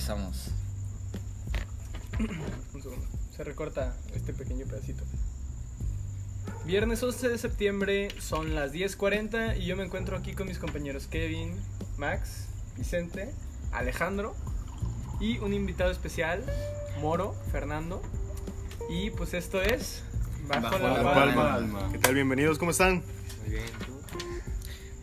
regresamos. Un segundo. Se recorta este pequeño pedacito. Viernes 11 de septiembre, son las 10.40 y yo me encuentro aquí con mis compañeros Kevin, Max, Vicente, Alejandro y un invitado especial, Moro, Fernando. Y pues esto es Bajo, Bajo la, la Palma. Palma. ¿Qué tal? Bienvenidos, ¿cómo están? Muy bien.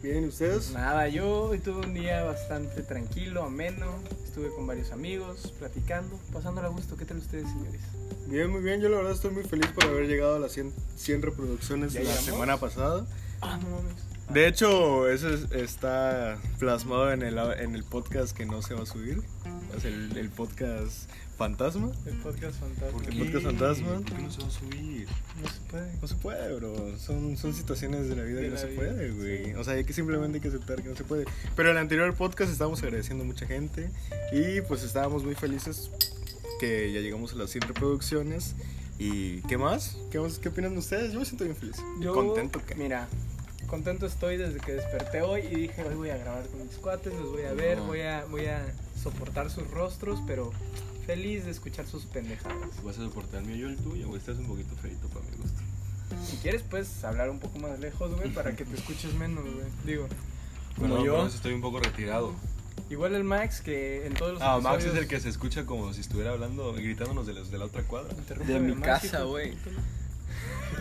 Bien, ¿y ustedes? Nada, yo hoy tuve un día bastante tranquilo, ameno. Estuve con varios amigos, platicando, pasándola a gusto. ¿Qué tal ustedes, señores? Bien, muy bien. Yo la verdad estoy muy feliz por haber llegado a las 100, 100 reproducciones ¿Ya la llegamos? semana pasada. Ah, no mames. De hecho, eso es- está plasmado en el, en el podcast que no se va a subir. El, el podcast fantasma. El podcast fantasma. ¿Por qué? podcast fantasma. ¿Por qué no se va a subir? No se puede. No se puede, bro. Son, son situaciones de la vida De que no se vida, puede, güey. sí. O sea, hay que simplemente hay que aceptar que no se puede. Pero en el anterior podcast estábamos agradeciendo a mucha gente y pues estábamos muy felices que ya llegamos a las 100 reproducciones. ¿Y qué más? ¿Qué, más? ¿Qué opinan ustedes? Yo me siento bien feliz. Yo, Contento que. Mira, contento estoy desde que desperté hoy y dije, hoy voy a grabar con mis cuates, los voy a ver, No. voy a, voy a soportar sus rostros, pero feliz de escuchar sus pendejadas. ¿Vas a soportar el mío yo el tuyo o estás un poquito feito para mi gusto? Si quieres, puedes hablar un poco más lejos, güey, para que te escuches menos, güey. Digo, Como Como yo. estoy un poco retirado. igual el Max, que en todos los Ah, Max es el que se escucha como si estuviera hablando, gritándonos de, los, de la otra cuadra. interrumpe De mi Max, casa, güey.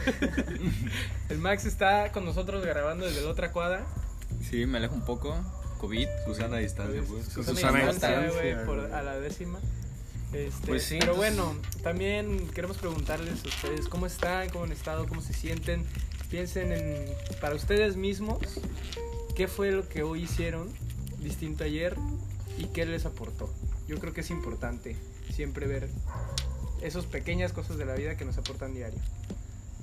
El Max está con nosotros grabando desde la otra cuadra. Sí, me alejo un poco. COVID. Susana a distancia, pues. Susana a distancia, güey, por- a la décima. Este, Pues sí, pero entonces- bueno, también queremos preguntarles a ustedes cómo están, cómo han estado, cómo se sienten. Piensen en, para ustedes mismos, qué fue lo que hoy hicieron distinto ayer y qué les aportó. Yo creo que es importante siempre ver esas pequeñas cosas de la vida que nos aportan diario.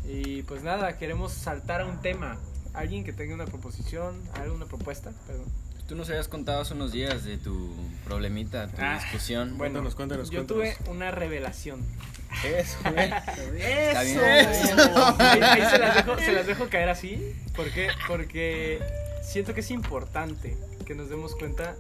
Y pues nada, queremos saltar a un tema. Alguien que tenga una proposición, alguna propuesta, perdón. Tú nos habías contado hace unos días de tu problemita, tu Ah, discusión. Bueno, Cuéntanos, cuéntanos, yo cuéntanos. tuve una revelación. Eso, bien. Ahí, ahí se, las dejo, se las dejo caer así. ¿Por qué? Porque siento que es importante que nos demos cuenta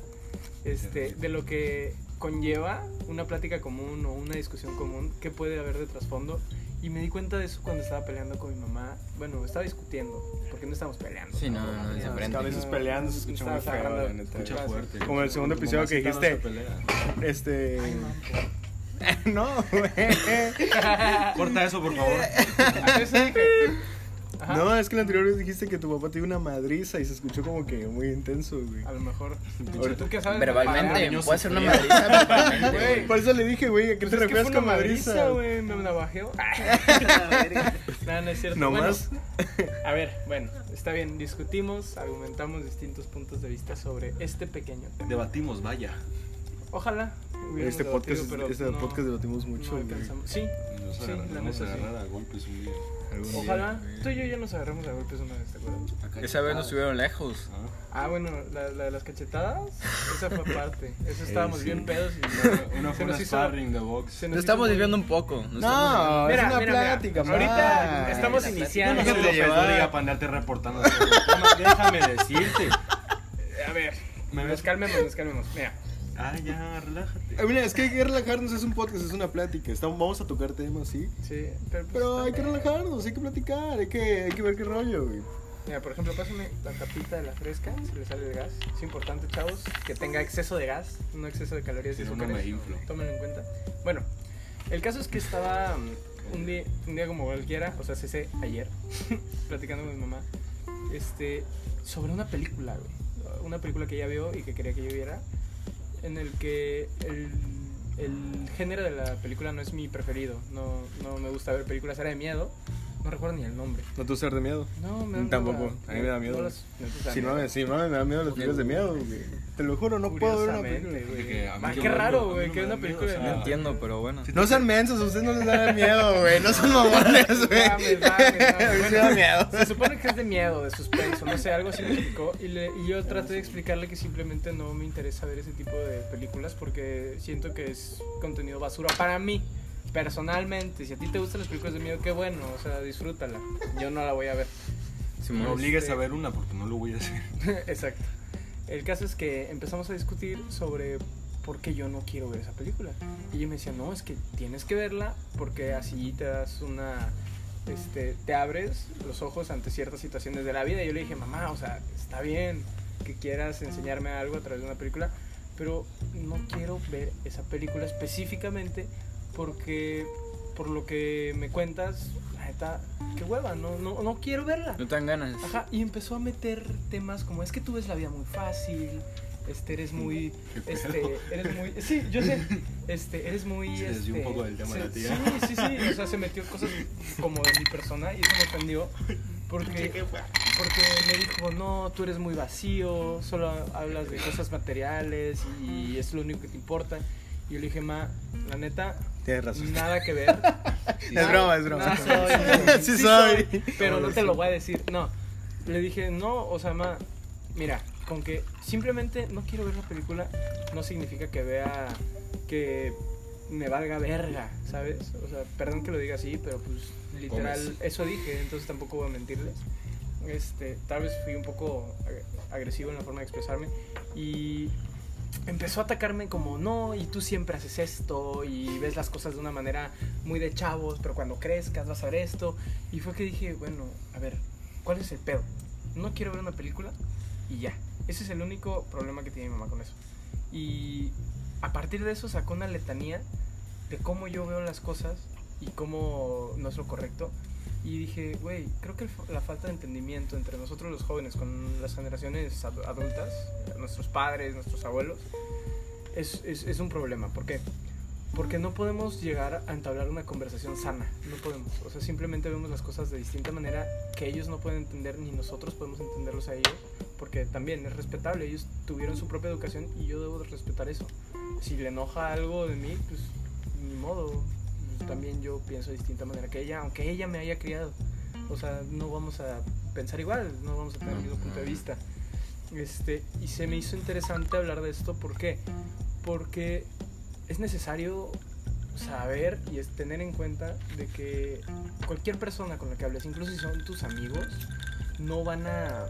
este, de lo que conlleva una plática común o una discusión común que puede haber de trasfondo. Y me di cuenta de eso cuando estaba peleando con mi mamá. Bueno, estaba discutiendo, porque no estábamos peleando. Sí, no, no, no, No, diferente. A veces peleando se escucha muy feo, agarrando- la neta. Escucha Gracias. fuerte. Como el segundo episodio que dijiste. se. Este. Ay, no, güey. Corta eso, por favor. Ajá. No, es que la anterior vez dijiste que tu papá te dio una madriza y se escuchó como que muy intenso, güey. A lo mejor. ¿Tú qué sabes? Verbalmente, puede ser una madriza verbalmente. Por eso le dije, güey, ¿a qué Pues te refieres con madriza? madriza, güey. Me navajeo. no, no es cierto. No Bueno, más. A ver, bueno, está bien. Discutimos, argumentamos distintos puntos de vista sobre este pequeño tema. Debatimos, vaya. Ojalá. Este podcast, este no- podcast debatimos mucho. Sí, Sí, la vamos a neta, sí. agarrar a golpes un día. Algún día. ojalá. Tú y yo ya nos agarramos a golpes una vez, ¿te acuerdas? Esa vez nos estuvieron lejos. Ah. Ah, bueno, la, la de las cachetadas, esa fue parte. Eso estábamos sí. bien pedos y Una fue una hizo- sparring de box. nos Nos estamos desviando un poco. nos estamos No, Mira, es una mira, mira, plática, ahorita man. estamos iniciando. No llevar. diga para andarte reportando. Déjame- decirte. A ver, Me nos calmemos, nos calmemos. Mira, Ah, ya, relájate. Ah, Mira, es que hay que relajarnos, es un podcast, es una plática. Estamos, vamos a tocar temas, sí. sí, pero, pues, Pero hay que relajarnos, hay que platicar, hay que, hay que ver qué rollo, güey. Mira, por ejemplo, pásame la tapita de la fresca, se le sale el gas. Es importante, chavos, que tenga exceso de gas, no exceso de calorías y Si no, no me inflo. Tómenlo en cuenta. Bueno, el caso es que estaba mm, un día, un día como cualquiera, o sea, ese ayer, platicando con mi mamá, este, sobre una película, güey. Una película que ella vio y que quería que yo viera, en el que el, el género de la película no es mi preferido. No, no me gusta ver películas, era de miedo. No recuerdo ni el nombre. ¿No te usar de miedo? No, me dan Tampoco, hueva. a mí me da miedo. No las- no te dan Si no, miedo. me, si no, me da miedo las películas de miedo, güey. Te lo juro, no puedo ver una Curiosamente, película. güey. De que a mí Ah, raro, güey, no que una da película de miedo, No entiendo, pero bueno. No sean mensos, a ustedes no les da miedo, güey. No son mamones, güey. Da miedo. Se supone que es de miedo, de suspenso, no sé, algo así me explicó. Y, le- y yo traté de explicarle que simplemente no me interesa ver ese tipo de películas porque siento que es contenido basura para mí. Personalmente, si a ti te gustan las películas de miedo, qué bueno, o sea, disfrútala. Yo no la voy a ver. Simón. Me obligues Este- a ver una porque no lo voy a hacer. Exacto. El caso es que empezamos a discutir sobre porque yo no quiero ver esa película. Y ella me decía, no, es que tienes que verla porque así te das una, este, te abres los ojos ante ciertas situaciones de la vida. Y yo le dije, mamá, o sea, está bien que quieras enseñarme algo a través de una película, pero no quiero ver esa película específicamente porque por lo que me cuentas, la neta, qué hueva, no, no, no quiero verla. No te dan ganas. Ajá, y empezó a meter temas como es que tú ves la vida muy fácil, este eres muy este eres muy sí, yo sé, este eres muy Se desvió un este, poco del tema se- la tía. Sí, sí, sí, o sea, se metió cosas como de mi persona y eso me ofendió porque porque me dijo, "No, tú eres muy vacío, solo hablas de cosas materiales y es lo único que te importa." Yo le dije, "Ma, la neta, Tienes razón. nada que ver." Es broma, es broma. Soy. Sí soy. Pero no te lo voy a decir. No. Le dije, no, o sea, ma, mira, con que simplemente no quiero ver la película, no significa que vea que me valga verga, ¿sabes? O sea, perdón que lo diga así, pero pues literal, Comes. eso dije, entonces tampoco voy a mentirles. Este, tal vez fui un poco ag- agresivo en la forma de expresarme y empezó a atacarme como, no, y tú siempre haces esto y ves las cosas de una manera muy de chavos, pero cuando crezcas vas a ver esto. Y fue que dije, bueno, a ver, ¿cuál es el pedo? No quiero ver una película y ya. Ese es el único problema que tiene mi mamá con eso. Y a partir de eso sacó una letanía de cómo yo veo las cosas y cómo no es lo correcto. Y dije, güey, creo que la falta de entendimiento entre nosotros los jóvenes con las generaciones ad- adultas, nuestros padres, nuestros abuelos, es, es, es un problema. ¿Por qué? Porque no podemos llegar a entablar una conversación sana. No podemos. O sea, simplemente vemos las cosas de distinta manera que ellos no pueden entender ni nosotros podemos entenderlos a ellos. Porque también es respetable. Ellos tuvieron su propia educación y yo debo de respetar eso. Si le enoja algo de mí, pues ni modo. Pues, también yo pienso de distinta manera que ella, aunque ella me haya criado. O sea, no vamos a pensar igual, no vamos a tener el mismo punto de vista. Este, y se me hizo interesante hablar de esto, ¿por qué? Porque es necesario saber y es tener en cuenta de que cualquier persona con la que hables, incluso si son tus amigos, no van a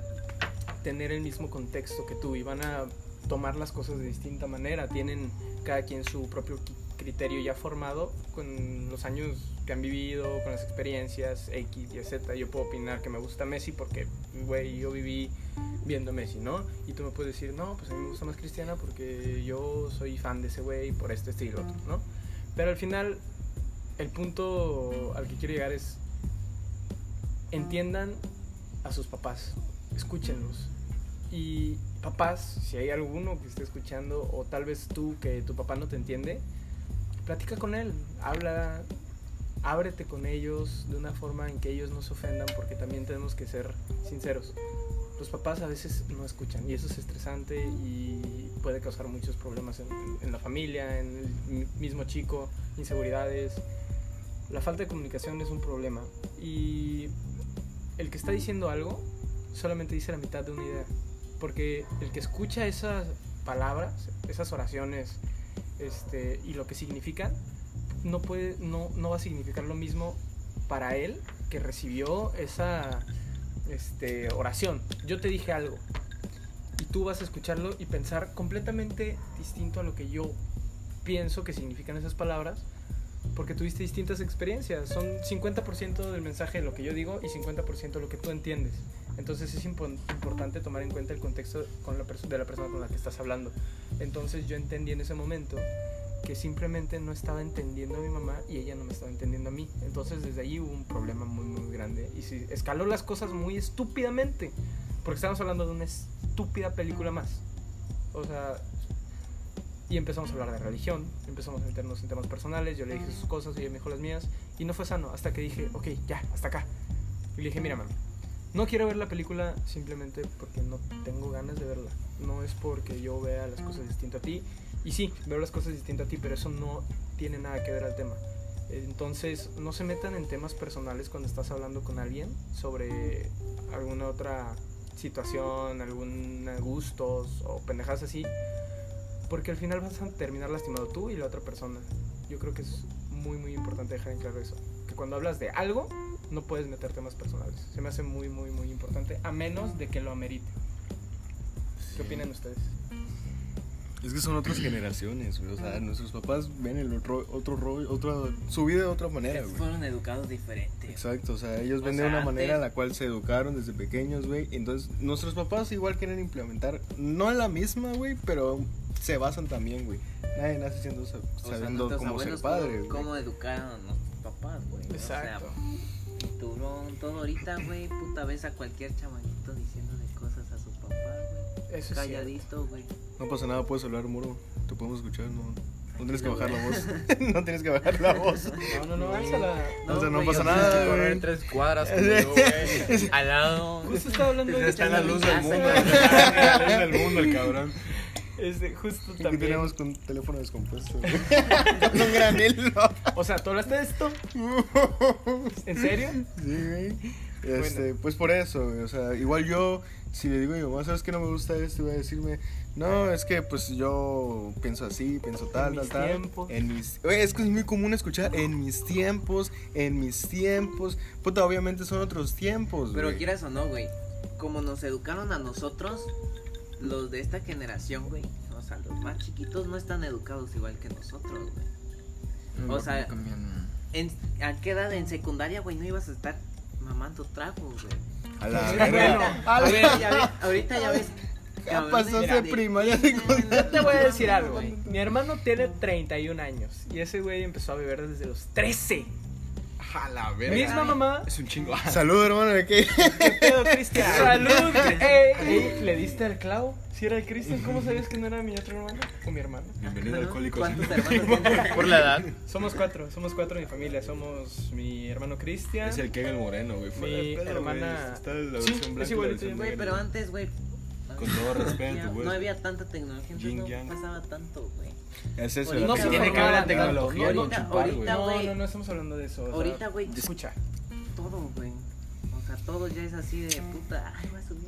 tener el mismo contexto que tú y van a tomar las cosas de distinta manera. Tienen cada quien su propio criterio ya formado con los años que han vivido, con las experiencias X y Z. Yo puedo opinar que me gusta Messi porque, güey, yo viví viendo Messi, ¿no? Y tú me puedes decir, no, pues a mí me gusta más Cristiana porque yo soy fan de ese güey por este estilo, ¿no? Pero al final, el punto al que quiero llegar es, entiendan a sus papás, escúchenlos. Y papás, si hay alguno que esté escuchando, o tal vez tú que tu papá no te entiende, platica con él, habla, ábrete con ellos de una forma en que ellos no se ofendan, porque también tenemos que ser sinceros. Los papás a veces no escuchan y eso es estresante y puede causar muchos problemas en, en la familia, en el mi- mismo chico, inseguridades. La falta de comunicación es un problema y el que está diciendo algo solamente dice la mitad de una idea. Porque el que escucha esas palabras, esas oraciones este, y lo que significan, no, puede, no, no va a significar lo mismo para él que recibió esa este, oración. Yo te dije algo y tú vas a escucharlo y pensar completamente distinto a lo que yo pienso que significan esas palabras porque tuviste distintas experiencias. Son 50% del mensaje de lo que yo digo y 50% lo que tú entiendes. Entonces es impo- importante tomar en cuenta el contexto con la de la persona con la que estás hablando. Entonces yo entendí en ese momento que simplemente no estaba entendiendo a mi mamá y ella no me estaba entendiendo a mí. Entonces desde ahí hubo un problema muy muy grande y se escaló las cosas muy estúpidamente porque estamos hablando de una estúpida película más. O sea, y empezamos a hablar de religión, empezamos a meternos en temas personales, yo le dije sus cosas y ella me dijo las mías y no fue sano hasta que dije, ok, ya, hasta acá. Y le dije, mira, mami, no quiero ver la película simplemente porque no tengo ganas de verla. No es porque yo vea las cosas distinto a ti. Y sí, veo las cosas distinto a ti, pero eso no tiene nada que ver al tema. Entonces, no se metan en temas personales cuando estás hablando con alguien sobre alguna otra situación, algún gustos o pendejadas así, porque al final vas a terminar lastimado tú y la otra persona. Yo creo que es muy, muy importante dejar en claro eso. Que cuando hablas de algo, no puedes meter temas personales. Se me hace muy, muy, muy importante, a menos de que lo amerite. ¿Qué opinan ustedes? Es que son otras generaciones, güey. O sea, nuestros papás ven el otro, otro rollo, otra, su vida de otra manera, güey. Fueron educados diferentes. Exacto, o sea, ellos O ven de sea, una antes- manera en la cual se educaron desde pequeños, güey. Entonces, nuestros papás igual quieren implementar, no la misma, güey, pero se basan también, güey. Nadie nace siendo, sa- O sea, sabiendo cómo ser padre, cómo, güey. cómo educaron a nuestros papás, güey. Exacto. O sea, todo, ahorita, güey, puta vez a cualquier chamaquito diciéndole cosas a su papá, güey. Eso. Calladito, güey. No pasa nada, puedes hablar, muro. Te podemos escuchar, no, no tienes que bajar la voz. no tienes que bajar la voz. No, no, no, álzala. o sea, no güey, pasa nada, Tienes que correr güey. tres cuadras conmigo, güey. Al lado. Justo estaba hablando de Está en la luz del mundo. güey. Está en la luz del mundo, el cabrón. Este, justo Aquí también. tenemos con teléfono descompuesto. Con un granelo. O sea, ¿tú hablaste de esto? ¿En serio? Sí, güey. Este, pues por eso, güey, o sea, igual yo, si le digo a mi mamá, ¿sabes que no me gusta esto? Voy a decirme, no, es que pues yo pienso así, pienso tal, En tal, mis tal. tiempos. En mis, Güey, es que es muy común escuchar en mis tiempos, en mis tiempos. Puta, obviamente son otros tiempos, Pero güey. quieras o no, güey, como nos educaron a nosotros, los de esta generación, güey, o sea, los más chiquitos no están educados igual que nosotros, güey. O sea-. En, ¿A qué edad en secundaria, güey, no ibas a estar mamando tragos, güey? A la Bueno, verga. a A ver, ver, ya ves, ahorita ya ves. Ya pasaste de- primaria, de- secundaria. Te voy a decir algo, güey. Mi hermano tiene 31 años y ese güey empezó a beber desde los 13. A la verga. Misma mamá. Es un chingo. Salud, hermano, ¿de qué? ¿Qué pedo, Cristian? ¡Salud! Ey, ey, ¿Le diste el clavo? Si era el Cristian, ¿cómo sabías que no era mi otro hermano? O mi hermano. Bienvenido Ajá. alcohólicos. ¿Cuántos hermanos tienes? Por la edad. Somos cuatro, somos cuatro en mi familia. Somos mi hermano Cristian. Es el Kegel Moreno, güey. Mi pedo, hermana- güey. Está la Sí, es igualito, Güey, pero antes, güey. Con todo respeto, güey. No había tanta tecnología, entonces no pasaba tanto, güey. Es eso, Ahorita No se tiene que haber la tecnología Ahorita, chupar, güey. ahorita, No, no, no estamos hablando de eso. o sea, Ahorita, güey, Escucha. todo, güey. O sea, todo ya es así de puta. Ay, voy a subir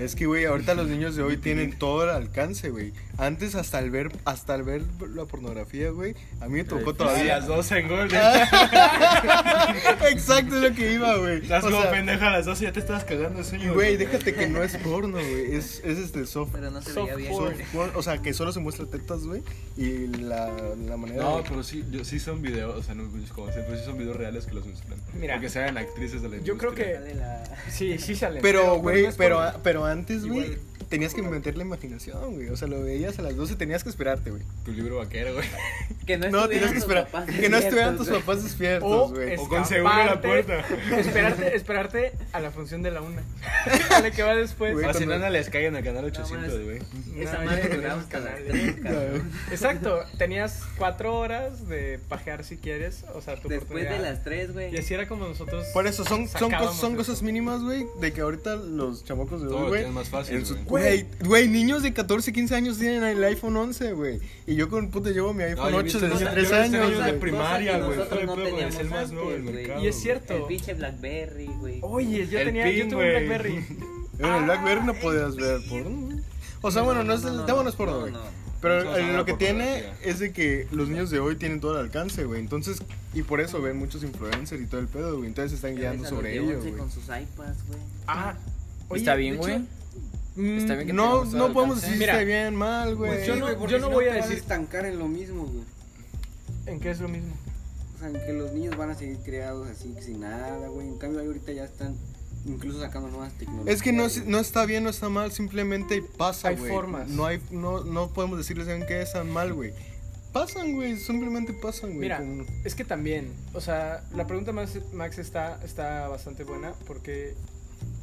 Es que, güey, ahorita los niños de hoy tienen todo el alcance, güey. Antes, hasta el ver, hasta el ver la pornografía, güey, a mí me tocó A todavía. las 12 en gol. Exacto, es lo que iba, güey. Estás O como sea, pendeja a las 12 y ya te estabas cagando de sueño. Güey, déjate que no es porno, güey. Es, es este soft. Pero no se Soft veía bien. soft porn, O sea, que solo se muestra tetas, güey. Y la, la manera. No, de- pero sí, yo, sí son videos, o sea, no es como pero sí son videos reales que los muestran. Mira, Porque sean actrices de la yo creo industria. La- Sí, sí salen. Pero, güey, pero, por- pero antes, güey. Tenías que meter la imaginación, güey. O sea, lo veías a las 12, tenías que esperarte, güey. Tu libro vaquero, güey. Que no, No, tenías que esperar. Que no estuvieran tus papás despiertos, O güey. O con seguro en la puerta. Esperarte, esperarte a la función de la una. A la que va después. Güey, O si no, no les caigan al canal No, 800, mames. güey. Esa madre duraba hasta las. Exacto, tenías cuatro horas de pajear si quieres, o sea, tu Después de las tres, güey. Y así era como nosotros. Por eso son, son, cosas, son cosas mínimas, güey, de que ahorita los chamacos de hoy, güey. tienen más fácil, en su- güey. Güey, niños de 14, 15 años tienen el iPhone 11, güey. Y yo con puta llevo mi iPhone he 8 visto desde hace yo 3 he visto años, niños de primaria, güey. no es el más nuevo del mercado. Y es cierto. El pinche Blackberry, güey. Oye, yo El tenía, pin, yo tuve un. Blackberry. En el Blackberry no podías ver porno. O sea, bueno, no, es, el tema no es porno, güey. Pero eh, lo que tiene es de que los niños de hoy tienen todo el alcance, güey. Entonces, y por eso ven muchos influencers y todo el pedo, güey. Entonces se están guiando sobre ello, güey. con sus iPads, güey. Ah, oye, Está bien, güey. Mm, Está bien que No, no podemos decir si está bien, mal, güey. pues yo no- yo voy a decir- estancar en lo mismo, güey. ¿En qué es lo mismo? O sea, en que los niños van a seguir creados así sin nada, güey. En cambio, ahorita ya están incluso sacando nuevas tecnologías. Es que no, no está bien, no está mal, simplemente pasa, Hay güey. formas. No hay, no, no podemos decirles en qué están mal, güey. Pasan, güey, simplemente pasan, güey. Mira, como- es que también, o sea, la pregunta más, Max está, está bastante buena porque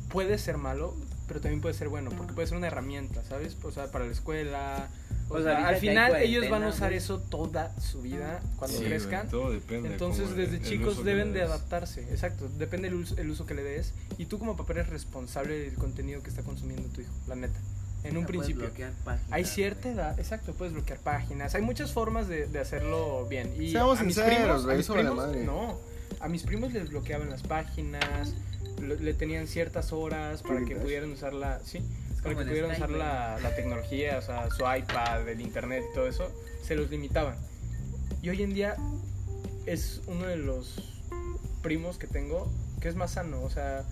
puede ser malo, pero también puede ser bueno, porque puede ser una herramienta, ¿sabes? O sea, para la escuela. O Pues sea, al final ellos van a usar eso toda su vida cuando Sí, crezcan. todo depende. Entonces, desde el chicos deben de adaptarse. Exacto, depende el uso, el uso que le des. Y tú como papá eres responsable del contenido que está consumiendo tu hijo, la neta. En un principio. bloquear páginas, Hay cierta edad, exacto, puedes bloquear páginas. Hay muchas formas de, de hacerlo bien. Y Seamos a mis sinceros, primos, a mis primos, madre. no. A mis primos les bloqueaban las páginas, lo- le tenían ciertas horas para que pudieran usar la, sí, para que pudieran usar la, la tecnología, o sea, su iPad, el internet y todo eso, se los limitaban. Y hoy en día es uno de los primos que tengo que es más sano, o sea,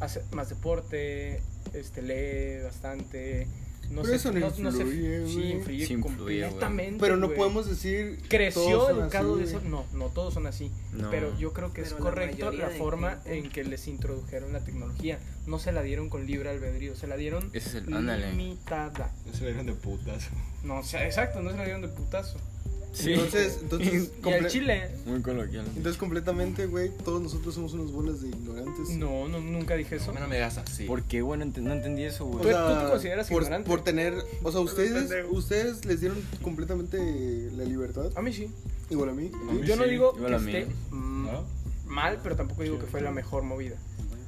hace más deporte, este lee bastante, no Pero se, eso no se- influye, sí, güey. influye Sí influye, güey. completamente. Pero no podemos decir. creció todos son educado así, de eso. No, no todos son así. No. Pero yo creo que es Pero la correcto la forma en que les introdujeron la tecnología. No se la dieron con libre albedrío, se la dieron Ese es el- ándale. limitada. No se le dieron de putas. No, o sea, exacto, no se la dieron de putazo. Sí. Entonces, entonces, Y al chile, Muy coloquial. entonces completamente, güey, todos nosotros somos unos bolas de ignorantes. no, no, nunca dije eso. No, no me digas así. ¿Por qué, güey? No, ent- no entendí eso, güey. Tú- sea, tú te consideras por, ignorante. por tener, o sea, ustedes, ustedes les dieron completamente la libertad, A mí sí. igual a mí. A mí Yo no digo igual que esté ¿No? mal, pero tampoco digo que fue la mejor movida.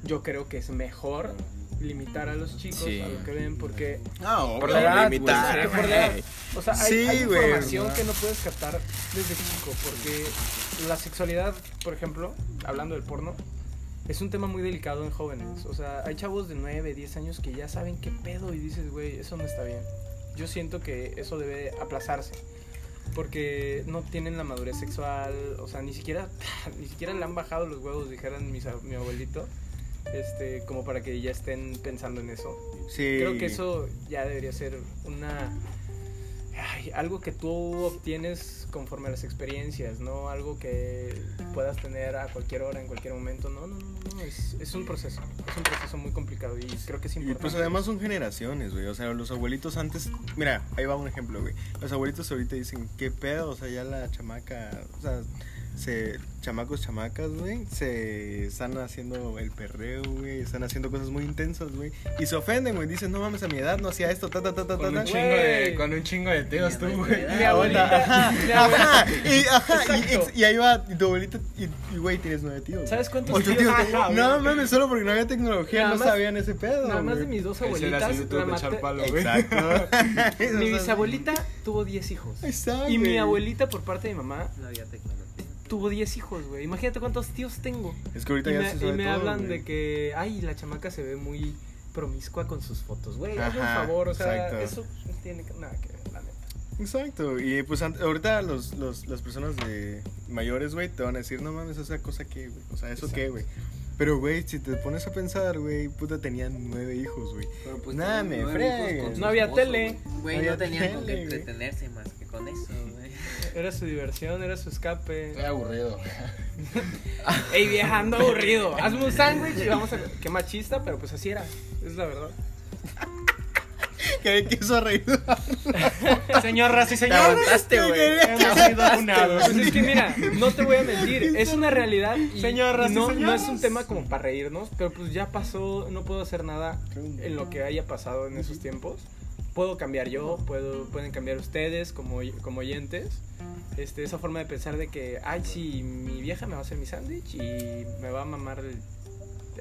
Yo creo que es mejor limitar a los chicos Sí. a lo que ven porque Ah, Por la edad, limitar, pues, por la edad. güey. O sea, hay, Sí, hay güey, información que no puedes captar desde chico, porque la sexualidad, por ejemplo, hablando del porno, es un tema muy delicado en jóvenes. O sea, hay chavos de 9, 10 años que ya saben qué pedo y dices, güey, eso no está bien. Yo siento que eso debe aplazarse. Porque no tienen la madurez sexual, o sea, ni siquiera, ni siquiera le han bajado los huevos, dijeran mis mi abuelito, este, como para que ya estén pensando en eso. Sí. Creo que eso ya debería ser una ay, algo que tú obtienes conforme a las experiencias, no algo que puedas tener a cualquier hora, en cualquier momento. No, no, no, no, es, es un proceso, es un proceso muy complicado y creo que es Y importante. pues además son generaciones, güey. O sea, los abuelitos antes. Mira, ahí va un ejemplo, güey. Los abuelitos ahorita dicen, ¿qué pedo? O sea, ya la chamaca. O sea, se. Chamacos, chamacas, güey. Se están haciendo el perreo, güey. Están haciendo cosas muy intensas, güey. Y se ofenden, güey. Dicen, no mames, a mi edad no hacía esto, ta, ta, ta, ta, ta. Con un ta". chingo de, Güey. con un chingo de teos tú, güey. Mi abuelita, Ajá, mi abuelita- ajá, y, ajá, y, Exacto. y ahí va y tu abuelita, y, güey, tienes nueve tíos. ¿Sabes cuántos Ocho tíos tíos. No mames, solo porque no había tecnología, Nada no más- sabían ese pedo. Nada más de mis dos abuelitas. la palo, güey. Exacto. Mi bisabuelita tuvo 10 hijos. Exacto, Y mi abuelita, por parte de mi mamá, No había tecnología. Tuvo 10 hijos, güey. Imagínate cuántos tíos tengo. Es que ahorita Y ya me, se y sabe me todo, hablan de que, ay, la chamaca se ve muy promiscua con sus fotos, güey. Hazme un favor, o sea, exacto. eso no tiene nada que ver, la neta. Exacto. Y pues ahorita los, los, las personas de mayores, güey, te van a decir, no mames, esa cosa qué, güey. O sea, ¿eso qué, güey? Pero, güey, si te pones a pensar, güey, puta, tenían nueve hijos, güey. Pero pues tenían me fregues. No había esposo, tele. güey. No tenían con qué entretenerse más que con eso, güey. Era su diversión, era su escape. Estoy aburrido. Ey, vieja, ando aburrido. Hazme un sándwich y vamos a. Qué machista, pero pues así era. Es la verdad. Que quiso reír. Señoras y Te señores. aguantaste, güey. Hemos sido funados. Pues es que mira, no te voy a mentir, es una realidad y, y y no, no es un tema como para reírnos, pero pues ya pasó, no puedo hacer nada en lo que haya pasado en esos tiempos. Puedo cambiar yo, puedo, pueden cambiar ustedes como, como oyentes. Este, esa forma de pensar de que, ay, sí, mi vieja me va a hacer mi sándwich y me va a mamar el,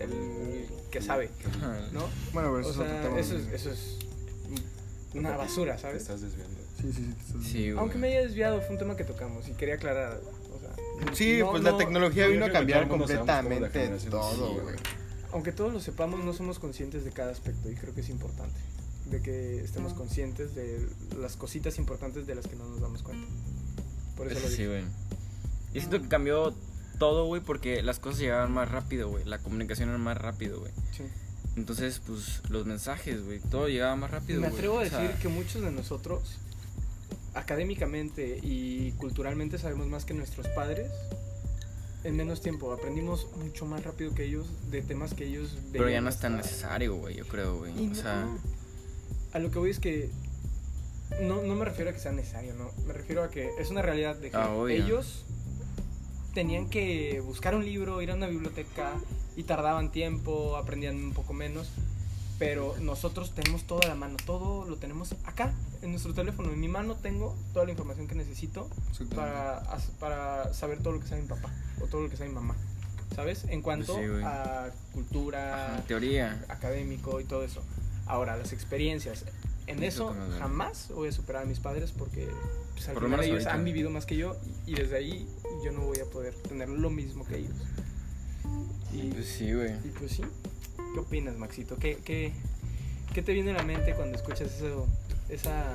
el que sabe, ¿no? Bueno, pero eso O es otro sea, tema. eso es, eso es una basura, Te ¿sabes? estás desviando. Sí, sí, sí. te estás- Sí, güey. Aunque me haya desviado, fue un tema que tocamos y quería aclarar. O sea, Sí, no- pues no- la tecnología vino a cambiar completamente todo, güey. Aunque todos lo sepamos, no somos conscientes de cada aspecto y creo que es importante. De que estemos conscientes de las cositas importantes de las que no nos damos cuenta. Por eso Eso lo sí, digo. güey. Yo siento que cambió todo, güey, porque las cosas llegaban más rápido, güey. La comunicación era más rápido, güey. Sí. Entonces, pues, los mensajes, güey, todo llegaba más rápido, Me atrevo a O sea, decir que muchos de nosotros, académicamente y culturalmente, sabemos más que nuestros padres. En menos tiempo, aprendimos mucho más rápido que ellos de temas que ellos Pero ya no es tan necesario, güey, yo creo, güey. O no- sea, a lo que voy es que no, no me refiero a que sea necesario, no. Me refiero a que es una realidad de que Ah, ellos tenían que buscar un libro, ir a una biblioteca y tardaban tiempo, aprendían un poco menos. Pero nosotros tenemos todo a la mano, todo lo tenemos acá, en nuestro teléfono. En mi mano tengo toda la información que necesito para, para saber todo lo que sabe mi papá o todo lo que sabe mi mamá. ¿Sabes? En cuanto sí, a cultura, teoría. académico y todo eso. Ahora, las experiencias. En Eso jamás voy a superar a mis padres porque pues, al Por lo final menos ellos ahorita. han vivido más que yo y, y desde ahí yo no voy a poder tener lo mismo que ellos. Y, Pues sí, güey. y pues sí. ¿Qué opinas, Maxito? ¿Qué, qué, qué te viene a la mente cuando escuchas eso, esa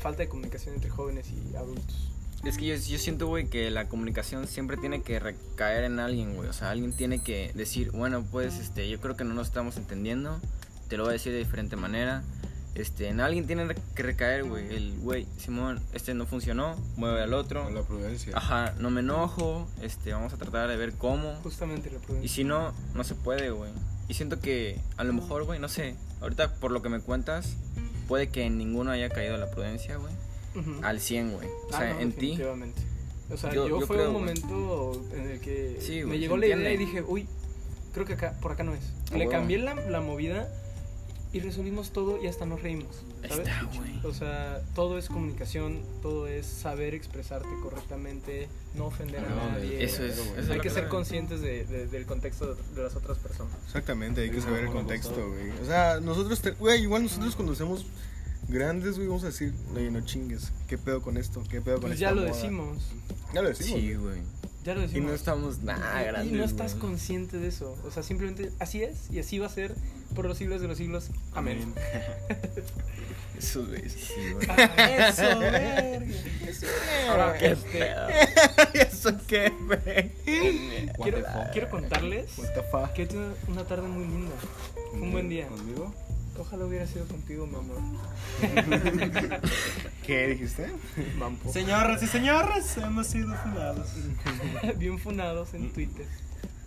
falta de comunicación entre jóvenes y adultos? Es que yo, yo siento, güey, que la comunicación siempre tiene que recaer en alguien, güey. O sea, alguien tiene que decir, bueno, pues, este, yo creo que no nos estamos entendiendo. Te lo voy a decir de diferente manera. Este, en alguien tiene que recaer, güey. El güey, Simón, este no funcionó, mueve al otro. Con la prudencia. Ajá, no me enojo, este, vamos a tratar de ver cómo. Justamente la Y prudencia. si no, no se puede, güey. Y siento que a lo mejor, güey, no sé. Ahorita, por lo que me cuentas, puede que en ninguno haya caído la prudencia, güey. Ujú. Al 100, güey. O Ah, sea, no, en ti. definitivamente. O sea, Yo- yo, yo fue creo, un momento en el que Sí, me llegó la idea y dije, uy, creo que acá, por acá no es. A Le huevo. cambié la, la movida y resolvimos todo y hasta nos reímos. Ahí ¿sabes? está, güey. O sea, todo es comunicación, todo es saber expresarte correctamente, no ofender a nadie. Eso es. eso es Hay que ser clave. conscientes de- de- del contexto de, las otras personas. Exactamente, hay que saber el contexto, güey. O sea, nosotros, te- güey, igual nosotros cuando seamos grandes, güey, vamos a decir, oye, no chingues, ¿qué pedo con esto? ¿Qué pedo con Pues ya lo moda?" decimos, Ya lo decimos. Sí, güey. Ya lo Y no estamos nada Y- grandes. y no estás consciente de eso. O sea, simplemente así es y así va a ser por los siglos de los siglos. Amén. Eso, güey. Sí, güey. Eso, verga. Ahora, Qué este. ¿Eso qué, güey? quiero, quiero contarles que he tenido una tarde muy linda. Fue un buen día. ¿Conmigo? Ojalá hubiera sido contigo, mi amor. ¿Qué dijiste? Mampo. Señoras y señores, hemos sido fundados. Bien funados en Twitter.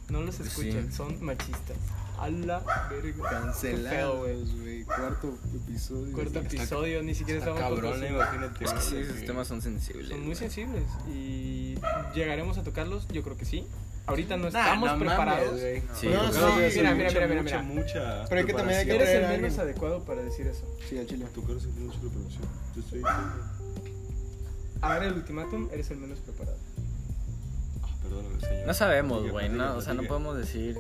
No los escuchen, Sí. son machistas. A la verga. Cancelados, güey. Cuarto episodio. Cuarto Está- episodio, ni siquiera estamos cabrón, imagínate. Es que sí, esos temas son sensibles. Son muy sensibles y llegaremos a tocarlos, yo creo que sí. Ahorita no Nah, estamos no mames, preparados. güey. Sí, No, sí, Claro que sí, mira, mucha, mira, mira, mira, mucha, mira. mucha Pero hay que también hay que Eres el menos alguien. adecuado para decir eso. Sí, al chile. Tu cara se tiene mucha preparación. Yo estoy diciendo. A ver el ultimátum, eres el menos preparado. Ah, perdóname, señor. No sabemos, güey. No, o sea, no podemos decir.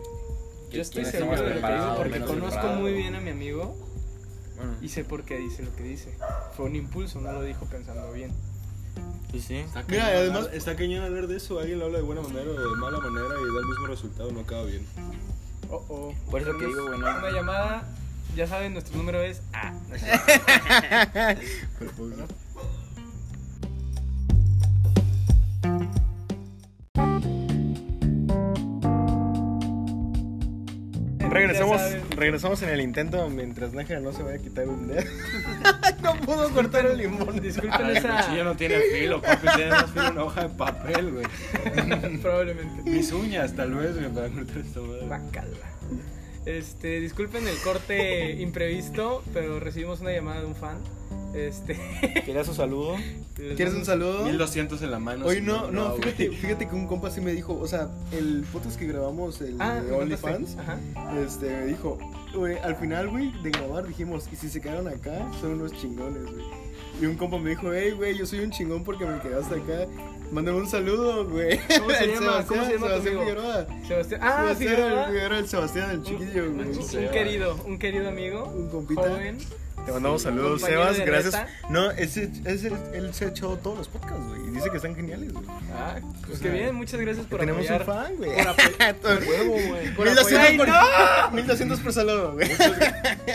Yo estoy seguro de lo que digo porque menos conozco muy bien a mi amigo Bueno, y sé por qué dice lo que dice. Fue un impulso, no lo dijo pensando bien. Pues sí. Está Mira, cañón además- hablar- está cañón hablar de eso. Alguien lo habla de buena manera o de mala manera y da el mismo resultado. No acaba bien. Oh, oh. Por eso que digo, güey, no- Una llamada, ya saben, nuestro número es A. Pues. Regresamos, regresamos en el intento mientras Nájera no se vaya a quitar un dedo. no pudo cortar el limón. Disculpen El esa. cuchillo no tiene filo, papi. Tiene más filo una hoja de papel, güey. Probablemente. Mis uñas, tal vez, güey, para cortar esta madre. Bacala. Este, disculpen el corte imprevisto, pero recibimos una llamada de un fan. Este, ¿Querías su saludo? ¿Quieres un saludo? 1200 en la mano. Oye, si no, no, fíjate, fíjate que un compa sí me dijo, o sea, el podcast que grabamos, el Ah, OnlyFans, este, me dijo, güey, al final, güey, de grabar dijimos, y si se quedaron acá, son unos chingones, güey. Y un compa me dijo, hey, güey, yo soy un chingón porque me quedaste acá. Mándame un saludo, güey. ¿Cómo se llama? ¿Cómo se llama tu Sebastián? Figueroa. Sebastián. Ah, Sebastián Figueroa. El Sebastián, el chiquillo, Un, güey. un querido, un querido amigo. Un compita. Joven. Te mandamos saludos, Sebas, gracias. reta. No, ese, ese, él se ha echado todos los podcasts, güey, y dice que están geniales, güey. Ah, pues O que bien, muchas gracias por Tenemos apoyar. un fan, güey. por apoyar- Todo el huevo, güey. Por 1200 apoyar- por, 1200 por saludo, güey.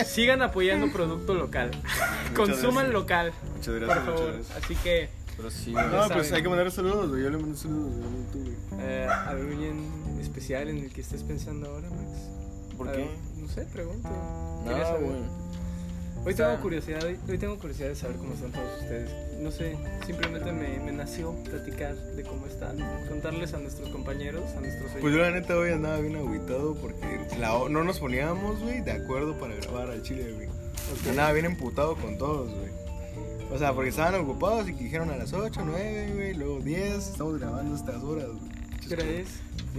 Sigan apoyando producto local. Consuman gracias. local, Muchas por gracias, muchas favor. gracias. Así que Pero sí, No, pues saben. hay que mandar saludos, güey. Yo le mando saludos, güey. no tú, güey. eh, alguien especial en el que estés pensando ahora, Max. ¿Por qué? No sé, pregunto. No, güey. Hoy O sea- tengo curiosidad, hoy, hoy tengo curiosidad de saber cómo están todos ustedes. No sé, simplemente me, me nació platicar de cómo están, contarles a nuestros compañeros, a nuestros Pues yo la neta hoy andaba bien agüitado porque la no nos poníamos, güey, de acuerdo para grabar al chile, güey. Andaba bien emputado con todos, güey. O sea, porque estaban ocupados y que dijeron a las 8, 9, güey, luego 10, estamos grabando estas horas, güey. ¿Qué hora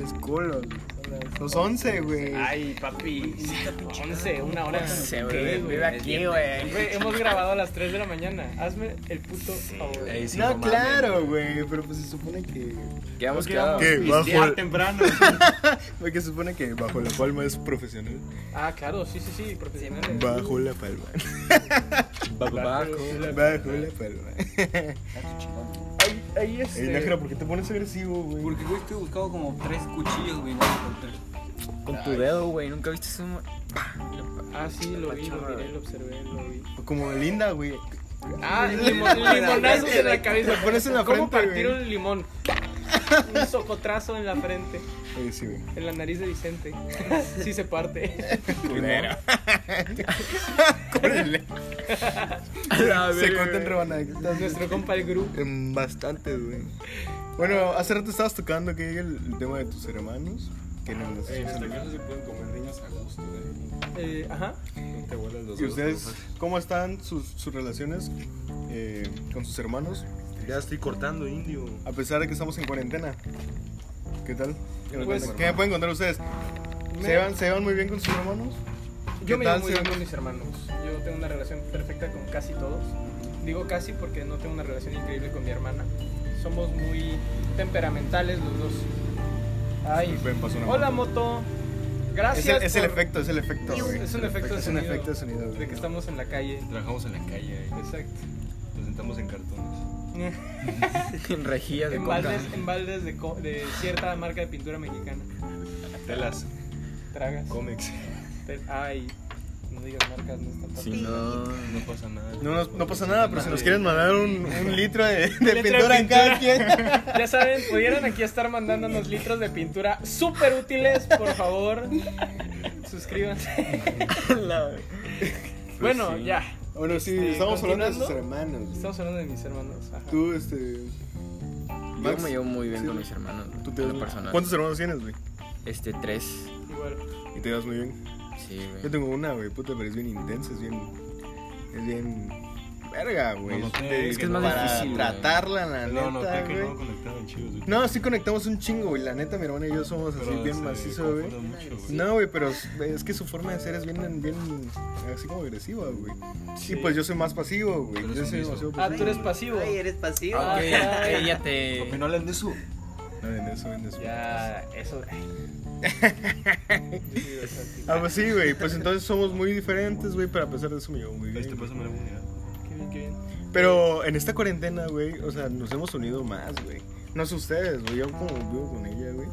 es? Culo, güey. Los 11, güey. Ay, papi. 11, una hora. Se ¿Qué, vive, güey? vive aquí, güey. Hemos grabado a las 3 de la mañana. Hazme el puto favor. No, mames. claro, güey, pero pues se supone que... Quedamos ¿Qué quedados. ¿Qué? Pistear Bajo temprano. Güey, que se supone que bajo la palma es profesional. Ah, claro, sí, sí, sí, profesionales. Bajo la palma. Bajo, bajo. Bajo la palma. Ahí, Ey, este. Nájera, ¿por qué te pones agresivo, güey? Porque, güey, estoy buscando como tres cuchillos, güey, no encontré. Con tu dedo, güey. ¿Nunca viste eso? Ah, sí, lo vi, lo miré, lo observé, lo vi. Como Linda, güey. Ah, limon, limonazos en la cabeza. Te pones en la ¿Cómo frente, partir güey. un limón? Un socotrazo en la frente, Oye, sí, güey. en la nariz de Vicente. Sí se parte. Culero. Se cuentan rebanaditas. Nuestro compa el grupo. En bastantes, güey. Bueno, hace rato estabas tocando que el, el tema de tus hermanos. Que no En esta casa se pueden comer niños a gusto, güey. Eh, ajá. Te los ¿Y ustedes cómo están sus, sus relaciones eh, con sus hermanos? Ya estoy cortando indio. A pesar de que estamos en cuarentena. ¿Qué tal? ¿Qué, me Pues-? ¿Qué me pueden contar ustedes? ¿Se llevan, ¿Se llevan muy bien con sus hermanos? Yo ¿Qué me tal llevo muy bien con mis hermanos. Yo tengo una relación perfecta con casi todos. Digo casi porque no tengo una relación increíble con mi hermana. Somos muy temperamentales los dos. Ay, Ven, pasó una hola moto. Es Gracias. el, es el efecto, es el efecto. güey. Es un efecto de Es un sonido. efecto de sonido. güey. de que estamos en la calle. Trabajamos en la calle, ahí. Exacto. Nos sentamos en cartones. En rejillas de en baldes, en baldes de, co- de cierta marca de pintura mexicana. Telas, Tragas. cómics. Ay, no digas marcas, no está Si no. No pasa nada. No, nos- no pasa nada, pero si nos quieren mandar un, un litro de, pintura en cada quien. Ya saben, pudieran aquí estar mandándonos litros de pintura súper útiles, por favor. Suscríbanse. La- bueno, sí. ya. Bueno, sí, Este, estamos hablando de sus hermanos. Estamos hablando de mis hermanos. ajá. Tú, este. Yo Max, me llevo muy bien Sí. con mis hermanos. ¿tú te personal. ¿Cuántos hermanos tienes, güey? Este, tres. Igual. Y te llevas muy bien. Sí, Yo güey. tengo una, güey, puta, pero es bien intensa, es bien. Es bien. Verga, güey. No, no, es que es más para difícil, güey. tratarla, la No, no, neta, creo que güey. no conectaban chidos, güey. No, sí conectamos un chingo, güey. La neta, mi hermana y yo somos así Pero bien se macizo, güey. mucho, güey. No, güey, pero es- que su forma de ser es bien, bien así como agresiva, güey. Sí. Y pues yo soy más pasivo, güey. Yo soy demasiado Ah, pasivo. tú eres pasivo. Ay, eres pasivo. Ah, Ah, ella te. Papi, no hablen de eso. No, en eso, en eso. Ya, eso. Ah, pues sí, güey. Pues entonces somos muy diferentes, güey, pero a pesar de eso me llevo muy bien. Este, pásame la moneda. Qué bien, qué bien. Pero en esta cuarentena, güey, o sea, nos hemos unido más, güey. No sé ustedes, güey. Yo como vivo con ella, güey.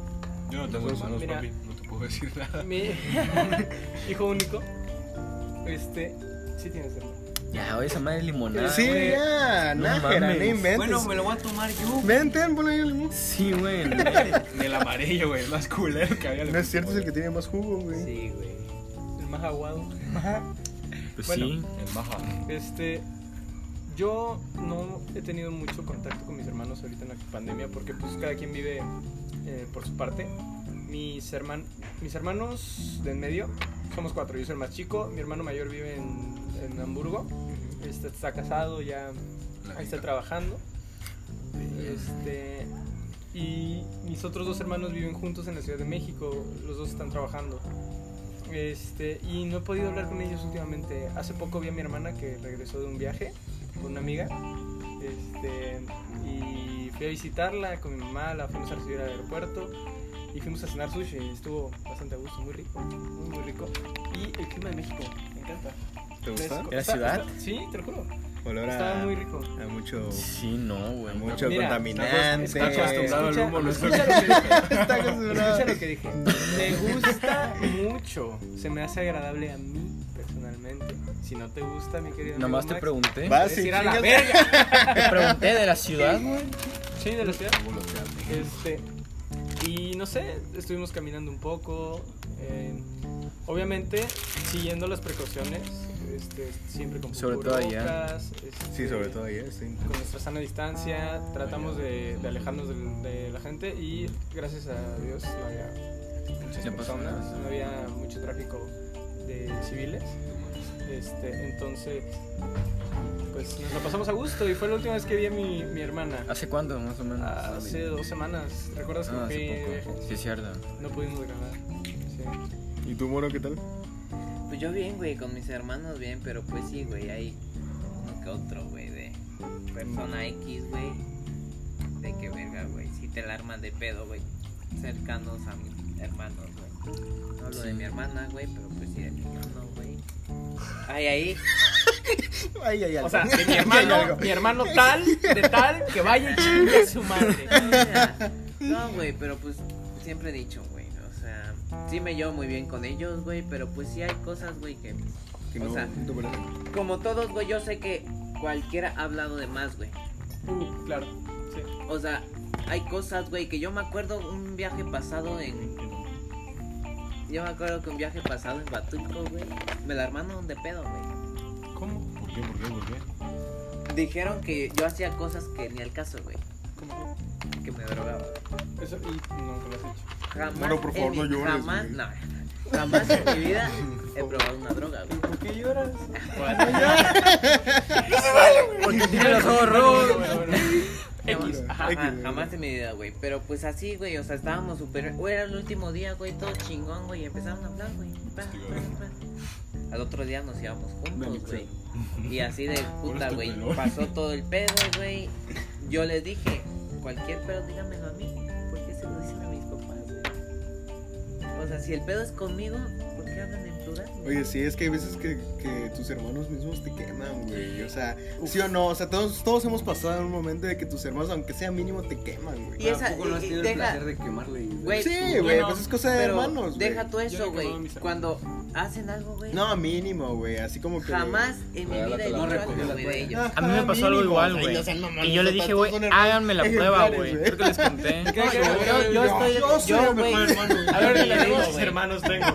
Yo no tengo hermanos, Mira. papi. No te puedo decir nada. Mi hijo único. Este. Sí tienes hermano. Ya, oye, esa madre limonada. sí, güey. ya, No nájera, no inventes. lo voy a tomar yo. Ven, ten, ponle ahí el limón. Sí, güey. Del amarillo, güey. Es más culero que había. No es cierto, es el que tiene más jugo, güey. Sí, güey. El más aguado. Pues Bueno. sí. El maja. Este, yo no he tenido mucho contacto con mis hermanos ahorita en la pandemia porque pues cada quien vive eh, por su parte. Mis, herman mis hermanos de en medio, somos cuatro, yo soy el más chico, mi hermano mayor vive en, en Hamburgo, este, está casado, ya ahí está trabajando. Este, y mis otros dos hermanos viven juntos en la Ciudad de México, los dos están trabajando. Este, y no he podido hablar con ellos últimamente. Hace poco vi a mi hermana que regresó de un viaje con una amiga. Este, y fui a visitarla con mi mamá, la fuimos a recibir al aeropuerto y fuimos a cenar sushi. Estuvo bastante a gusto, muy rico, muy, muy rico. Y el clima de México, me encanta. ¿Te? Fresco. ¿Era Está- ciudad? está- sí, te lo juro. Olor a, Estaba muy rico. a mucho, Sí, no, güey. a mucho Mira, contaminante. Escucha, acostumbrado al escucha- humo, no es escucha lo que dije. Está acostumbrado. Escucha lo que dije. Me gusta mucho. Se me hace agradable a mí personalmente. Si no te gusta, mi querido. amigo Nomás te Max, pregunté. Va, puedes sí, ir a la verga. Te pregunté de la ciudad, güey. Sí, de la ciudad. Este. Y no sé, estuvimos caminando un poco. eh, obviamente, siguiendo las precauciones. Este, siempre con Sobre todo allá. este, Sí, sobre todo ahí, sí. con nuestra sana distancia, tratamos de, de alejarnos de, la gente y gracias a Dios no había muchas personas, no había mucho tráfico de civiles. Este, entonces, pues nos lo pasamos a gusto y fue la última vez que vi a mi, mi hermana. ¿Hace cuánto, más o menos? Hace dos semanas, ¿recuerdas que Ah, fui hace poco. Sí, es cierto. No pudimos grabar. Sí. ¿Y tú, Moro, qué tal? Pues yo bien, güey, con mis hermanos bien, pero pues sí, güey, hay uno que otro, güey, de persona X, güey. De que verga, güey, si te la arman de pedo, güey. Cercanos a mis hermanos, güey. No hablo de mi hermana, güey, pero pues sí de mi hermano, güey. Ay, ahí. Ay, ay, ay. O sea, de mi hermano, mi hermano tal, de tal, que vaya y chingue a su madre. No, güey, pero pues siempre he dicho, sí me llevo muy bien con ellos, güey, pero pues sí hay cosas, güey, que Que o no, sea, no como todos, güey, yo sé que cualquiera ha hablado de más, güey. Uh, claro. Sí. O sea, hay cosas, güey, que yo me acuerdo un viaje pasado en. Yo me acuerdo que un viaje pasado en Batulco, güey. Me la armaron de pedo, güey. ¿Por qué? ¿Por qué? ¿Por qué? Dijeron que yo hacía cosas que ni al caso, güey. ¿Cómo Que me drogaba. Eso, y nunca lo has hecho. Jamás. Bueno, por favor, en no mi- llores, Jamás, güey. no. Jamás en mi vida he probado una droga, güey. ¿Por qué lloras? Porque tiene los ojos rojos. Bueno, bueno, bueno. X. Ajá, X, ajá, güey. jamás en mi vida, güey. Pero pues así, güey, o sea, estábamos súper. güey, Era el último día, güey, todo chingón, güey. Y empezaron a hablar, güey. Pa, pa, pa. Al otro día nos íbamos juntos, güey. Y así de puta, güey. Pasó todo el pedo, güey. Yo les dije, cualquier pedo dígamelo a mí. ¿Por qué se lo dicen a mis papás? O sea, si el pedo es conmigo, ¿por qué hablan en Oye, sí, es que hay veces que, que tus hermanos mismos te queman, güey. O sea, sí o no. O sea, todos, todos hemos pasado en un momento de que tus hermanos, aunque sea mínimo, te queman, güey. Y esa- Tampoco no has tenido deja- el placer de quemarle. Güey, Sí, güey, no, pues es cosa de hermanos, güey. deja tú Yo eso, güey. Cuando hacen algo, güey. No, mínimo, güey. Así como que. Jamás en mi vida he recogida, algo, güey, de ellos. A mí me pasó algo igual, güey. Y yo le dije, güey, háganme la prueba, güey. Creo que les conté. ¿Qué- qué- Yo, estoy, Yo soy el güey, mejor hermano. A ver, Yo dile, te digo, ¿cuántos güey. hermanos tengo?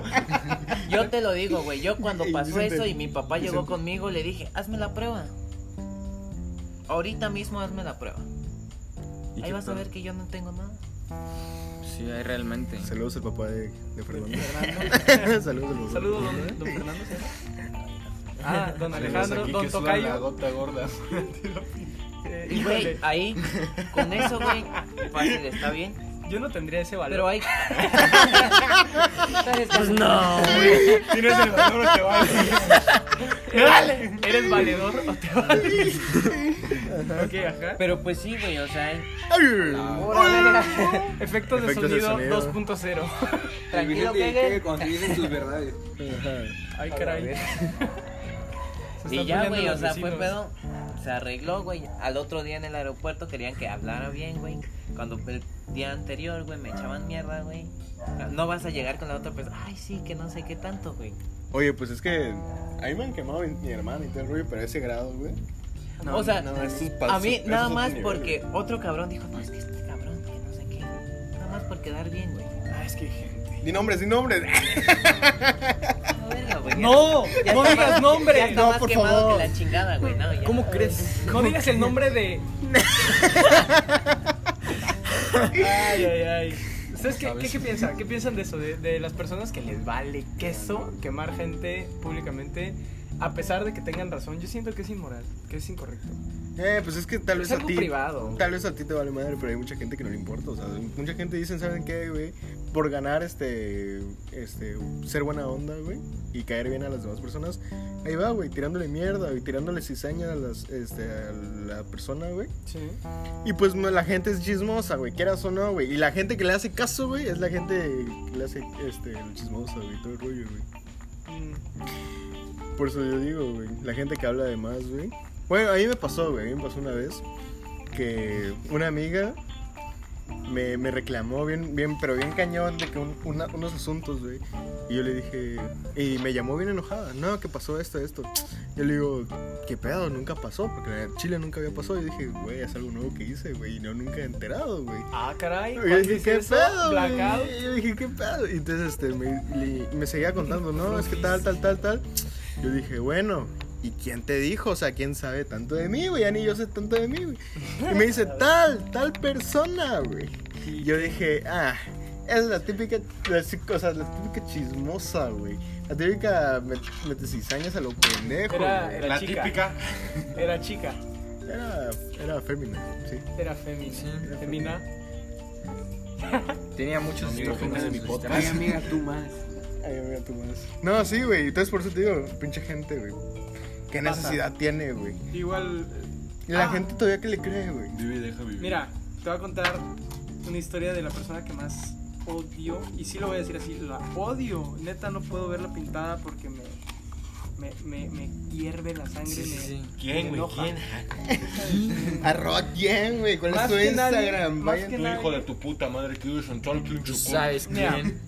Yo te lo digo, güey. Yo cuando pasó eso y mi papá llegó conmigo, le dije, hazme la prueba. Ahorita mismo hazme la prueba. ¿Y Ahí vas a ver que yo no tengo nada. Sí, hay realmente. Saludos al papá de, de Fernando. Fernando. Saludos al papá. Saludos, don, don Fernando. ¿sí? Ah, don Alejandro, Aquí don la Tocayo. gota gorda. Y güey, ahí, con eso, güey, fácil, está bien. Yo no tendría ese valor. Pero hay. Pues no. Tienes el valor o te vale. ¿Eres, ¿Eres valedor o te vale? ok, ajá. Pero pues sí, güey, o sea, Ay, Efectos de Efectos de sonido, sonido. 2.0. tranquilo, que que cuando dicen tus verdades. Ay, caray. Se Y ya, güey, o sea, fue pedo. Se arregló, güey. Al otro día en el aeropuerto querían que hablara bien, güey. Cuando el día anterior, güey, me echaban mierda, güey. No vas a llegar con la otra persona. Ay, sí, que no sé qué tanto, güey. Oye, pues es que a mí me han quemado mi, hermana y todo el rollo, pero a ese grado, güey. o sea, no, es a mí nada más nivel, porque güey. otro cabrón dijo, no, es que este cabrón, que no sé qué. Nada más por quedar bien, güey. Ah, es que gente. Di nombres, di nombres. No, No, digas nombre. Ya está No, más por quemado favor. que la chingada, güey. No, ya. ¿Cómo crees? No digas el nombre de. Ay, ay, ay. ¿Ustedes qué, qué, qué piensan? ¿Qué piensan de eso? De, de las personas que les vale queso quemar gente públicamente a pesar de que tengan razón. Yo siento que es inmoral, que es incorrecto. Eh, pues es que tal Es vez a ti. privado. Tal vez a ti te vale madre, pero hay mucha gente que no le importa. O sea, mucha gente dicen, ¿saben qué, güey? Por ganar este. Este. Ser buena onda, güey. Y caer bien a las demás personas. Ahí va, güey. Tirándole mierda, y tirándole cizaña a, las, este, a la persona, güey. Sí. Y pues la gente es chismosa, güey, quieras o no, güey. Y la gente que le hace caso, güey, es la gente que le hace este, el chismosa, güey, todo el rollo, güey. Mm, Por eso yo digo, güey, la gente que habla de más, güey. Bueno, a mí me pasó, güey, a mí me pasó una vez que una amiga me, me reclamó bien, bien, pero bien cañón de que un- una- unos asuntos, güey. Y yo le dije, y me llamó bien enojada, no, que pasó esto, esto. Yo le digo, ¿qué pedo? Nunca pasó, porque en Chile nunca había pasado. Y dije, güey, es algo nuevo que hice, güey, y no nunca he enterado, güey. Ah, caray. Y yo ¿cuándo dije, ¿qué pedo? güey?" Blackout. Y Yo dije, ¿qué pedo? Y entonces este, me, le- me seguía contando, no, es que tal, tal, tal, tal. Yo dije, bueno, ¿y quién te dijo? O sea, ¿quién sabe tanto de mí, güey? Ya ni yo sé tanto de mí, güey. Y me dice, tal, tal persona, güey. Y yo dije, ah, es la típica, la, o sea, la típica chismosa, güey. La típica met- mete cizañas a lo pendejo, Era- güey. era- La chica. típica. Era chica. Era, era fémina, sí. Era femina. Sí, era femina. Tenía muchos Amigo, micrófonos de en mi mi podcast. Ay, amiga, tú más. Ay, amiga, tú más. No, sí, güey. Entonces por eso te digo, pinche gente, güey. ¿Qué Pasa. necesidad tiene, güey? Igual. Y la Ah. gente todavía que le cree, güey. Vive y deja vivir. Mira, te voy a contar una historia de la persona que más odio. Y sí lo voy a decir así, la odio. Neta, no puedo verla pintada porque me, me, me, me hierve la sangre. Sí, sí, me, sí. ¿Quién, güey? ¿Quién? Arroz bien, güey. ¿Cuál es Más tu que nadie, Instagram? más que Tu nadie. hijo de tu puta madre que vives en pinche Tú pueblo. sabes Mira. quién.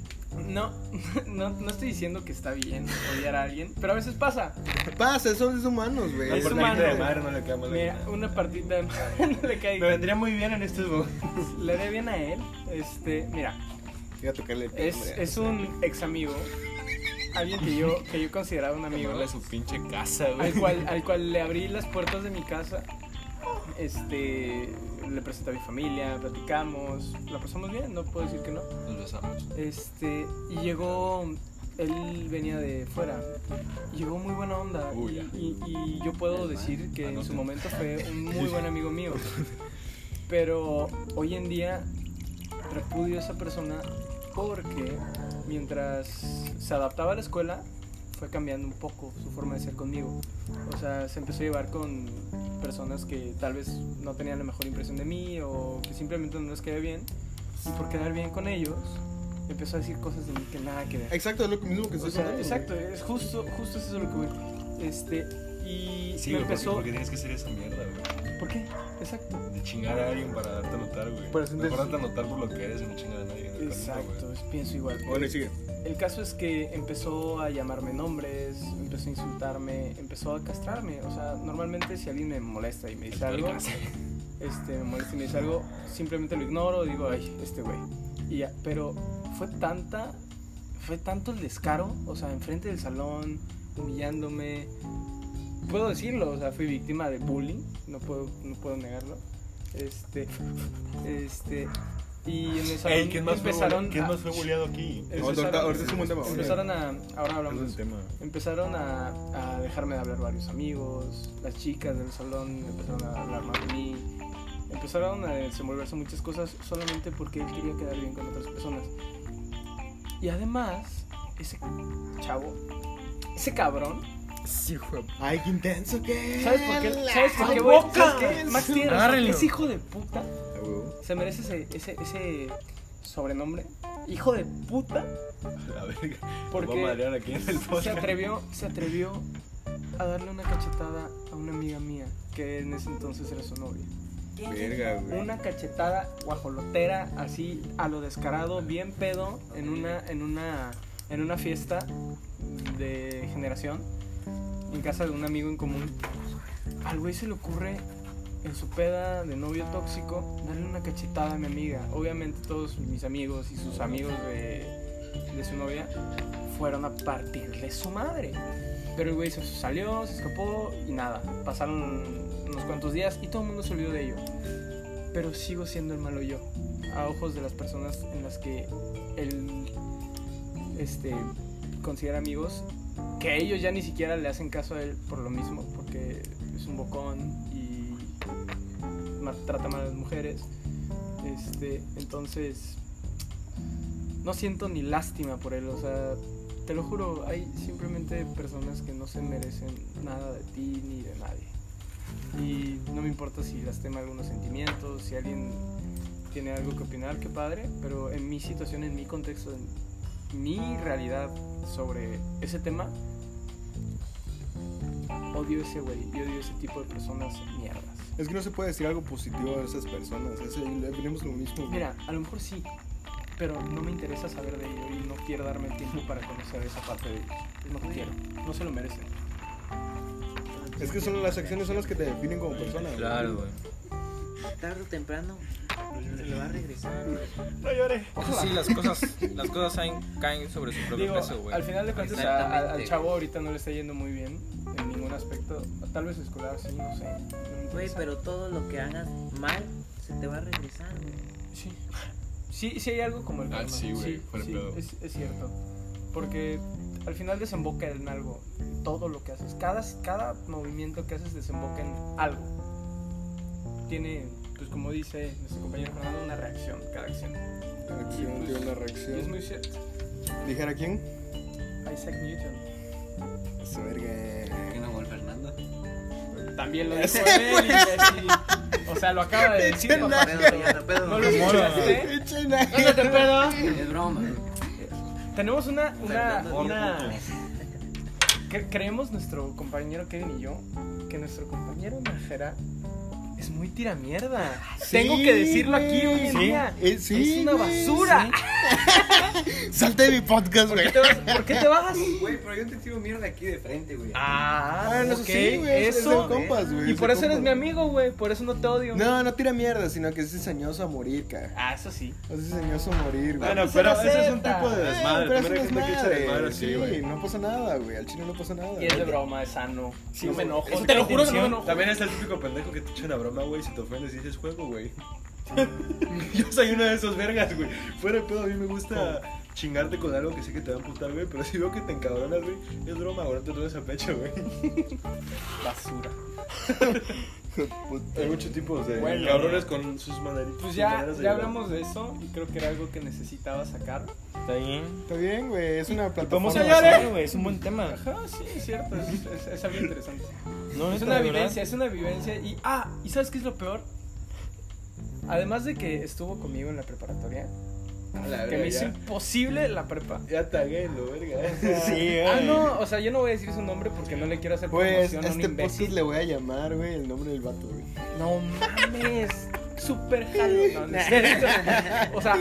No, no, no estoy diciendo que está bien odiar a alguien, pero a veces pasa. Pasa, eso es humanos, güey. Una Es partidita humano, de madre no le queda mal. Mira, una partita de madre no le cae. Me vendría muy bien en estos momentos. Le haré bien a él. Este, mira, Voy a tocarle el es, timbre. es un ex amigo alguien que yo, que yo consideraba un amigo. A su pinche casa, güey. al cual, al cual le abrí las puertas de mi casa. Este, le presenté a mi familia, platicamos, la pasamos bien, no puedo decir que no. Nos besamos. Este, y llegó, él venía de fuera, y llegó muy buena onda. Uy, y, ya. y- y yo puedo decir que en su Anoten. momento fue un muy buen amigo mío. Pero hoy en día repudio a esa persona porque mientras se adaptaba a la escuela, fue cambiando un poco su forma de ser conmigo. O sea, se empezó a llevar con personas que tal vez no tenían la mejor impresión de mí o que simplemente no les quedé bien. Y por quedar bien con ellos, empezó a decir cosas de mí que nada que ver. Exacto, es lo mismo que O estoy sea, contando, exacto, es justo, justo eso es lo que voy. Este, y Sí, me güey, empezó. porque tienes que hacer esa mierda, güey. ¿Por qué? Exacto. De chingar a alguien para darte a notar, güey. Para sentirse- Mejor darte a notar por lo que eres y no chingar a nadie. Exacto, pienso igual. Bueno, y sigue. El caso es que empezó a llamarme nombres, empezó a insultarme, empezó a castrarme. O sea, normalmente si alguien me molesta y me dice algo, este, me molesta y me dice algo, simplemente lo ignoro, digo, ay, este güey. Y ya, pero fue tanta, fue tanto el descaro, o sea, enfrente del salón, humillándome. Puedo decirlo, o sea, fui víctima de bullying, no puedo, no puedo negarlo. Este, este, y en el salón Ey, ¿quién más, empezaron fue, ¿quién a- más fue bulleado aquí? Empezaron- ahorita- es un buen tema. Empezaron a, ahora hablamos de Es eso. un tema. Empezaron a, a dejarme de hablar varios amigos, las chicas del salón empezaron a hablar más de mí, empezaron a desenvolverse muchas cosas solamente porque él quería quedar bien con otras personas. Y además, ese chavo, ese cabrón, Sí, güey. Ay, qué intenso que ¿sabes por qué? ¿Sabes por qué, güey? boca. ¿Sabes qué? Max Agárrenlo. ese hijo de puta se merece ese, ese, ese sobrenombre, hijo de puta, La verga. Porque Vamos a madrear aquí en el se atrevió, se atrevió a darle una cachetada a una amiga mía que en ese entonces era su novia. Verga, güey. Una cachetada guajolotera, así a lo descarado, bien pedo, en una, en una, en una fiesta de generación, en casa de un amigo en común. Al güey se le ocurre en su peda de novio tóxico darle una cachetada a mi amiga. Obviamente todos mis amigos y sus amigos de, de su novia fueron a partirle su madre. Pero el güey se salió, se escapó y nada. Pasaron unos cuantos días y todo el mundo se olvidó de ello. Pero sigo siendo el malo yo. A ojos de las personas en las que él este, considera amigos. Que ellos ya ni siquiera le hacen caso a él por lo mismo. Porque es un bocón y trata mal a las mujeres. Este, entonces, no siento ni lástima por él. O sea, te lo juro, hay simplemente personas que no se merecen nada de ti ni de nadie. Y no me importa si lastima algunos sentimientos, si alguien tiene algo que opinar, qué padre, pero en mi situación, en mi contexto, en mi realidad sobre ese tema, odio ese güey, y odio ese tipo de personas mierdas. Es que no se puede decir algo positivo de esas personas. Es, venimos lo mismo. güey. Mira, a lo mejor sí, pero no me interesa saber de ello y no quiero darme el tiempo para conocer esa parte de ellos. No quiero, no se lo merecen. Es que son las acciones son las que te definen como persona. Claro, güey. Tarde o temprano se le va a regresar. No lloré. Sí, las cosas, las cosas caen, caen sobre su propio Digo, peso, güey. al final de cuentas a- Exactamente, a- al güey. chavo ahorita no le está yendo muy bien en ningún aspecto. Tal vez escolar, sí, no sé. no me Güey, interesa. pero todo lo que hagas mal se te va a regresar, güey. Sí. Sí, sí hay algo como el Ah, karma. sí, güey, fuera sí, pedo. es, es cierto. Porque al final desemboca en algo. Todo lo que haces. Cada, cada movimiento que haces desemboca en algo. Tiene, pues como dice nuestro compañero Fernando, una reacción cada acción. Acción tiene una Y es reacción. muy cierto. ¿Dijera quién? Isaac Newton. Esa verga. ¿Qué no, el Fernando? También lo dijo él. y así. O sea, lo acaba de decir. No pedo. ¿No lo escuchaste? No te pedo. Es broma. Tenemos una, una, una... Cre- creemos nuestro compañero Kevin y yo que nuestro compañero Najera es muy tira mierda. Sí, Tengo que decirlo aquí hoy en güey. día. Eh, sí, es una basura. Salte de mi podcast, ¿Por, güey. vas, por qué te bajas? Güey, pero yo te tiro mierda aquí de frente, güey. Ah, Bueno, eso ok, sí, güey. Es eso. de compas, güey. y es por eso eres compas. mi amigo, güey. Por eso no te odio. No, no tira mierda, sino que es diseñoso a morir, cara. Ah, eso sí. Es diseñoso a morir, güey. Bueno, pero se ese es un tipo de Eh, desmadre. pero es desmadre, Sí, güey. no pasa nada, güey. Al chino no pasa nada. Y es de broma, es sano. Sí, no me enojo. Te lo juro que no me enojo. También es el típico pendejo que te echa una broma, güey. Si te ofendes y dices juego, güey. Yo soy uno de esos vergas, güey. Fuera de pedo, a mí me gusta chingarte con algo que sé que te va a amputar, güey. Pero si veo que te encabronas, güey, es broma. No te tomes a pecho, güey. Basura. Hay muchos tipos de Bueno. cabrones con sus maneritas. Pues ya, maneras de ya hablamos de eso y creo que era algo que necesitaba sacar. Está bien. Está bien, güey. Es una plataforma. hablar, güey. Es un buen tema. Ajá, sí, es cierto, es, es- es algo interesante. No, Es una verdad. vivencia, es una vivencia y ah, ¿y sabes qué es lo peor? Además de que estuvo conmigo en la preparatoria, la que verga, me hizo ya. imposible la prepa. Ya tagué lo verga. Sí, Ah, güey. no, o sea, yo no voy a decir su nombre porque no le quiero hacer Pues promoción a un este podcast imbécil. le voy a llamar, güey, el nombre del vato, güey. No mames, super jalo. No, no es cierto. O sea,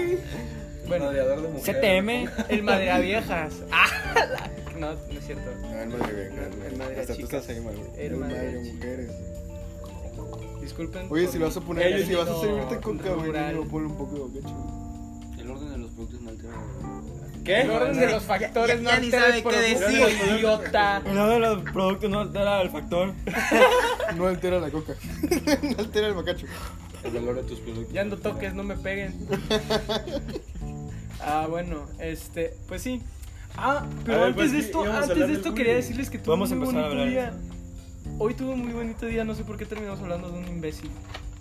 bueno, Radiador de mujeres. CTM. el madera viejas. Ah, la- no, no es cierto. No, el madre venga, El güey. madre Hasta tú chicas. estás ahí, mal, güey. El El madre madre chicas. mujeres. Disculpen. Oye, por si mi- vas a poner, si vas a servirte coca, güey, rural. ponle un poco de bocacho, güey. Productos no altera. ¿Qué? El orden de los factores ya- no ya ni altera sabe el qué producto, decir. idiota. Uno de los productos no altera el factor. No altera la coca. no altera el bocacho. El valor de tus productos. Ya ando toques, no me peguen. Ah, bueno, este, pues sí. Ah, pero A ver, antes pues, de esto, íbamos a antes hablar de del esto quería decirles que tuve Vamos a un muy empezar a bonito hablar día. Hoy tuve un muy bonito día, no sé por qué terminamos hablando de un imbécil.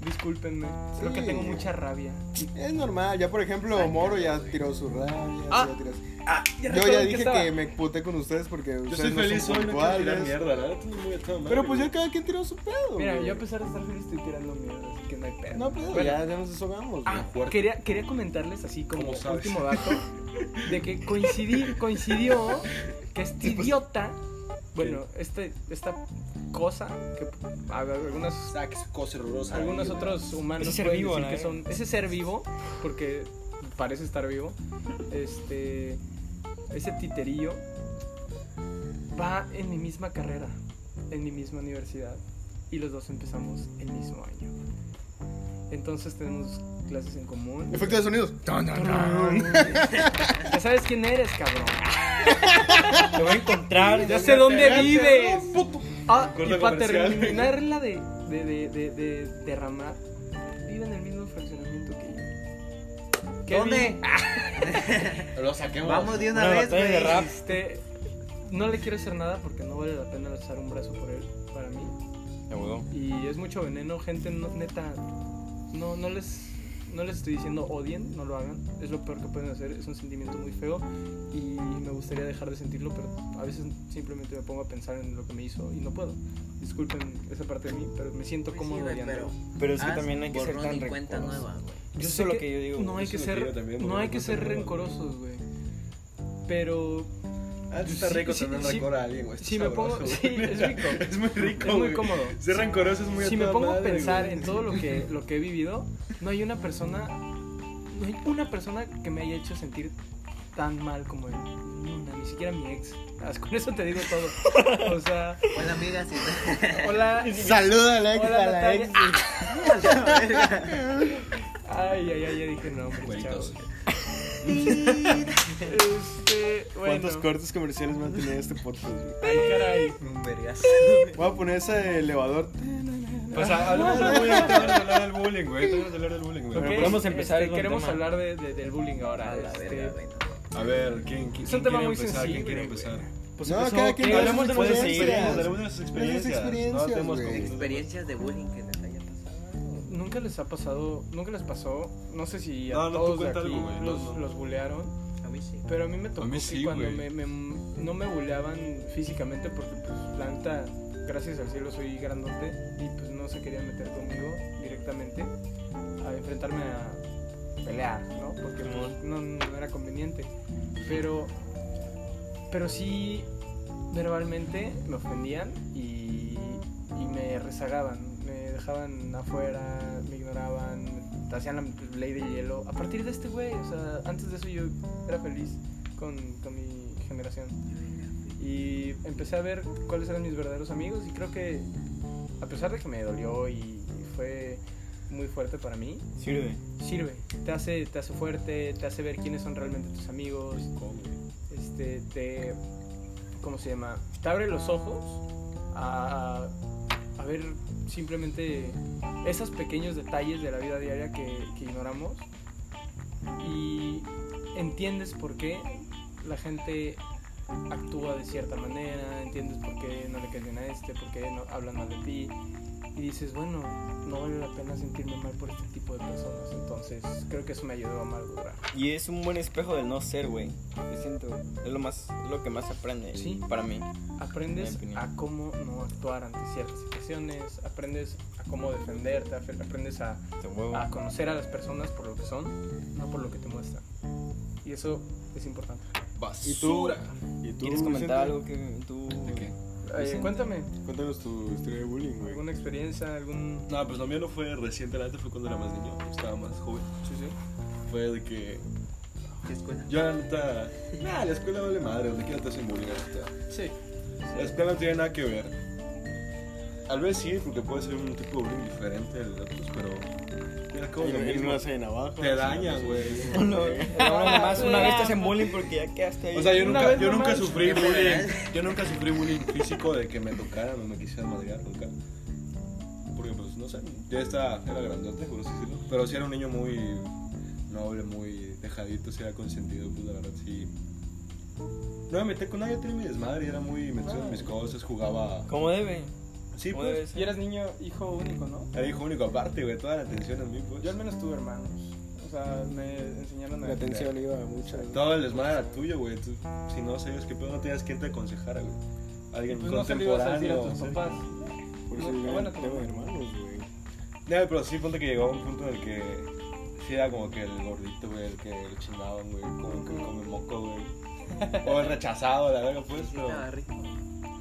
Discúlpenme, creo que tengo mucha rabia. Es normal, ya por ejemplo, Moro ya tiró su rabia. Ah. ya tiró su- Ah, Yo ya dije que me puté con ustedes porque Yo ustedes estoy no feliz son hoy, no quiero tirar puntuales. mierda, la muy Pero pues ya cada quien tiró su pedo. Mira, güey. yo a pesar de estar feliz estoy tirando mierda, así que no hay pedo. No, pero Bueno, ya, ya nos deshogamos. Ah, quería, quería comentarles así como último dato de que coincidí, coincidió que este idiota, bueno, este, esta cosa que a- algunas, cosa horrorosa. algunos otros humanos Ese ser vivo, decir ¿no? que son ese ser vivo, porque parece estar vivo, este, ese titerillo va en mi misma carrera, en mi misma universidad y los dos empezamos el mismo año. Entonces tenemos clases en común. Efecto de sonidos. Ya sabes quién eres, cabrón. Te voy a encontrar. Ya sé dónde vives. Ah, y para comercial. terminarla de, de, de, de, de derramar, vive en el mismo fraccionamiento que yo. Kevin, ¿Dónde? Lo saquemos. Vamos de una Una vez, güey. Este, no le quiero hacer nada porque no vale la pena alzar un brazo por él, para mí. Y es mucho veneno, gente, no- neta, no, no les... No les estoy diciendo odien, no lo hagan. Es lo peor que pueden hacer. Es un sentimiento muy feo y me gustaría dejar de sentirlo, pero a veces simplemente me pongo a pensar en lo que me hizo y no puedo. Disculpen esa parte de mí, pero me siento Pues sí, cómodo odiándolo. pero Pero es que también hay que ser tan y cuenta rencoroso. nueva, güey. Yo sé lo que que yo digo. No hay que ser, no güey, hay que ser rencorosos, güey. Pero Ah, está rico sí, tener sí. rencor a alguien, güey. Si me pongo- sí, es rico. es muy rico, es muy güey. cómodo. Ser rencoroso es muy si a me pongo a pensar güey. en todo lo que, lo que he vivido, no hay una persona, no hay una persona que me haya hecho sentir tan mal como él. Ni siquiera mi ex. Ah, Con eso te digo todo. O sea, Hola, amiga. sí. hola. Saluda a la ex, Hola, a la ex. Ay, ay, ay, ya dije nombres, Güeritos. Este, bueno. ¿Cuántos cortes comerciales va a tener este podcast? Ay, caray. Un vergazo. Voy a poner ese elevador. Pues hablamos del bullying, hablar del bullying, güey. Hablar del bullying, güey. Ok, podemos empezar este, con queremos tema. hablar de, de- del bullying ahora. A la este, verga. A ver, ¿quién, quién, Es un quién tema quiere muy empezar? ¿Quién quiere güey. empezar? Pues No, empezó, cada quien hablemos sus de nuestras experiencias. Hablemos de nuestras experiencias. experiencias, No tenemos güey. Experiencias de bullying que. Nunca les ha pasado, nunca les pasó, no sé si a No, no, tú todos de aquí algo, güey, no, los, no. los bulearon, A mí sí. pero a mí me tocó A mí que sí, cuando güey. me, me- no me buleaban físicamente porque pues la neta, gracias al cielo soy grandote y pues no se querían meter conmigo directamente a enfrentarme a pelear, ¿no? Porque pues, no, no era conveniente, pero, pero sí verbalmente me ofendían y, y me rezagaban, me dejaban afuera, me ignoraban, hacían la ley de hielo. A partir de este güey, o sea, antes de eso yo era feliz con, con mi generación. Y empecé a ver cuáles eran mis verdaderos amigos y creo que a pesar de que me dolió y, y fue muy fuerte para mí, Sirve. sirve. Te hace, te hace fuerte, te hace ver quiénes son realmente tus amigos, este, te, ¿cómo se llama? Te abre los ojos a, a ver simplemente esos pequeños detalles de la vida diaria que, que ignoramos. Y entiendes por qué la gente actúa de cierta manera, entiendes por qué no le caes bien a este, por qué no hablan mal de ti y dices, bueno, no vale la pena sentirme mal por este tipo de personas, entonces creo que eso me ayudó a madurar. Y es un buen espejo del no ser, güey. Yo siento, es lo más, lo que más aprende Sí. para mí. Aprendes a cómo no actuar ante ciertas situaciones, aprendes a cómo defenderte, ap- aprendes a, a conocer a las personas por lo que son, no por lo que te muestran. Y eso es importante. ¿Y tú? ¿Y tú ¿Quieres comentar Vicente? algo que tú... ¿De qué? Eh, Vicente. cuéntame, Cuéntanos tu historia de bullying, güey. ¿alguna experiencia, algún...? No, pues lo mío no fue reciente, la neta fue cuando era más niño, estaba más joven. Sí, sí. Fue de que. ¿Qué escuela? Yo, la neta. Nah, la escuela vale madre, donde quiera te hacen bullying, la neta. Sí, La escuela no tiene nada que ver. Tal vez sí, porque puede ser un tipo de bullying diferente al de otros, pero. Mira, como lo mismo. hacen abajo. Te dañan, güey. No, nada más una vez te hacen bullying porque ya quedaste ahí. O sea, yo Una nunca, vez yo nomás. nunca sufrí En bullying. Yo nunca sufrí bullying físico de que me tocaran o me quisieran madrear, nunca. Porque, pues, no sé, ya estaba, era grandote, por así decirlo. Pero sí era un niño muy noble, muy dejadito, sí era consentido, pues la verdad sí. No me metí con nadie, yo tenía mi desmadre, y era muy metido en mis cosas, jugaba. Como debe. Sí, pues. ser. y eras niño, hijo único, ¿no? Era hijo único aparte, güey, toda la atención en mí, pues. Yo al menos tuve hermanos. O sea, me enseñaron a... La atención iba mucho. Todo el desmadre era tuyo, güey. tú- si no sabías qué pedo, no tenías quien te aconsejara, güey. Alguien Pues no lo ibas a decir a contemporáneo. tus ¿sí? papás. Por eso No, yo bueno, tengo hermanos, güey. Pero sí, ponte que llegó a un punto en el que sí era como que el gordito, güey, el que chingaban, güey, como que come moco, güey. O el rechazado, la verga, pues, pero Estaba rico.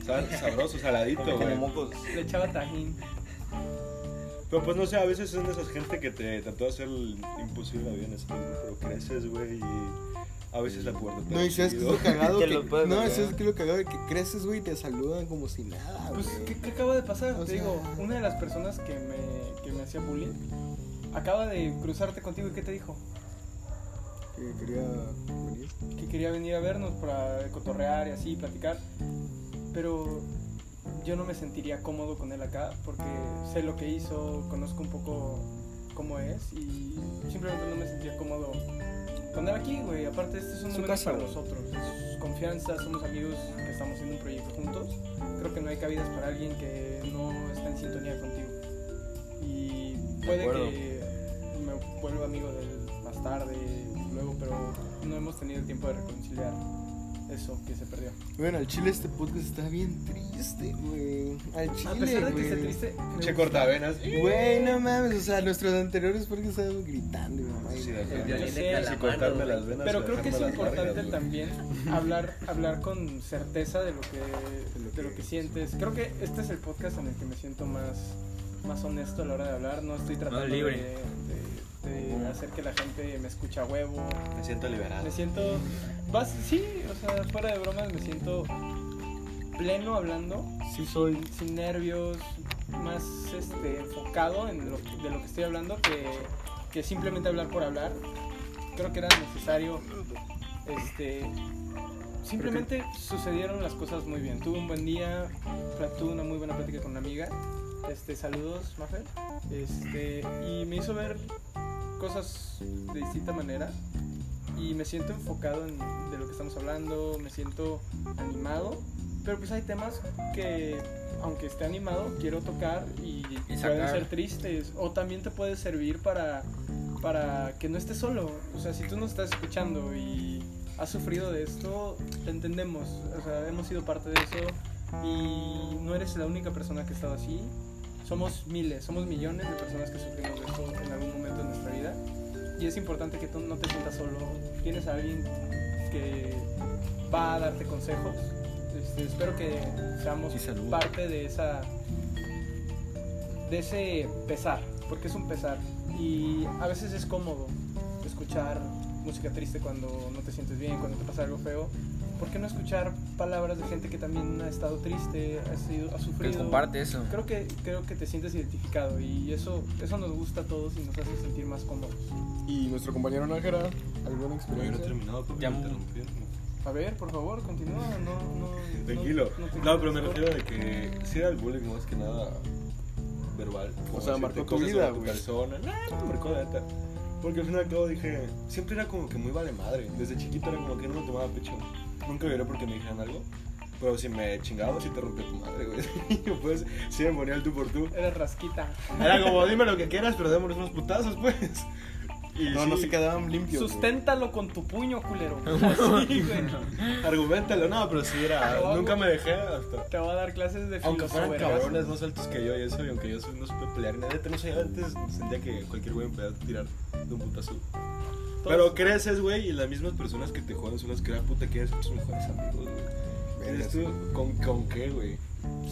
Sab- sabroso, saladito, Como güey. mocos. Le echaba tajín. Pero pues no sé, a veces son de esas gente que te trató de hacer el imposible la vida en ese tiempo, pero creces, güey, y a veces la puerta te No, y sabes que es lo cagado. Que, no, ver. sabes que es lo cagado de que creces, güey, y te saludan como si nada, Pues, güey. ¿qué, qué acaba de pasar? O Te sea- digo, una de las personas que me, que me hacía bullying acaba de cruzarte contigo y ¿qué te dijo? Que quería venir. Que quería venir a vernos para cotorrear y así, platicar. Pero yo no me sentiría cómodo con él acá porque sé lo que hizo, conozco un poco cómo es y simplemente no me sentía cómodo con él aquí, güey. Aparte, este es un momento para nosotros. Es confianza, somos amigos que estamos haciendo un proyecto juntos. Creo que no hay cabidas para alguien que no está en sintonía contigo. Y puede que me vuelva amigo de él más tarde, luego, pero no hemos tenido el tiempo de reconciliar eso que se perdió. Bueno, al chile este podcast está bien triste, güey. Al chile, A pesar de que güey. esté triste, Che cortavenas. Güey, no mames, o sea, nuestros anteriores porque estaban gritando, y mamá. Sí. Pero creo que es importante también hablar, hablar con certeza de lo que, de lo que sientes. Creo que este es el podcast en el que me siento más, más honesto a la hora de hablar. No estoy tratando libre. de, de hacer que la gente me escuche a huevo. Me siento liberado. Me siento, vas, sí, o sea, fuera de bromas, me siento pleno hablando, Sí, soy. sin nervios, más este, enfocado en lo, de lo que estoy hablando que, que simplemente hablar por hablar. Creo que era necesario, este, simplemente sucedieron las cosas muy bien. Tuve un buen día, tuve una muy buena plática con una amiga. Este, saludos, Mafer. Este, y me hizo ver cosas de distinta manera y me siento enfocado en de lo que estamos hablando, me siento animado, pero pues hay temas que aunque esté animado quiero tocar y, Y pueden ser tristes o también te puede servir para para que no estés solo, o sea, si tú nos estás escuchando y has sufrido de esto, te entendemos, o sea, hemos sido parte de eso y no eres la única persona que ha estado así. Somos miles, somos millones de personas que sufrimos de esto en algún momento de nuestra vida. Y es importante que tú no te sientas solo. Tienes a alguien que va a darte consejos. Este, espero que seamos parte de esa de ese pesar, porque es un pesar. Y a veces es cómodo escuchar música triste cuando no te sientes bien, cuando te pasa algo feo. ¿Por qué no escuchar palabras de gente que también ha estado triste, ha, sido, ha Que sufrido? comparte eso. Creo que, creo que te sientes identificado y eso, eso nos gusta a todos y nos hace sentir más cómodos. Y nuestro compañero Nájera, ¿alguna Güey, no he experiencia? terminado, pero Ya me. A ver, por favor, continúa. No, no, Tranquilo. no- no No, pero me refiero de que si era el bullying más que nada verbal. como sea, marcó tu vida, güey. persona. No, no marcó la neta. Porque al fin y al cabo dije, siempre era como que muy vale madre. Desde chiquito era como que no me tomaba pecho. Nunca lloré porque me dijeran algo. Pero si me chingaba, sí te rompía tu madre, güey. Y pues, sí me ponía el tú por tú. Eres rasquita. Era como, dime lo que quieras, pero démonos unos putazos, pues. Y No, sí, no se quedaban limpios. güey. Susténtalo con tu puño, culero. Así, güey. Argumentalo, no, pero sí era. Nunca me dejé hasta. Te voy a dar clases de Aunque fueran cabrones más altos que yo y eso, y aunque yo soy- no supe pelear, neta, no sé, antes sentía que cualquier güey me podía tirar de un putazo. Pero creces, güey, y las mismas personas que te joden son las que, ah, puta, ¿quiénes son tus mejores amigos, güey? ¿Eres tú? ¿Con, ¿Con qué, güey?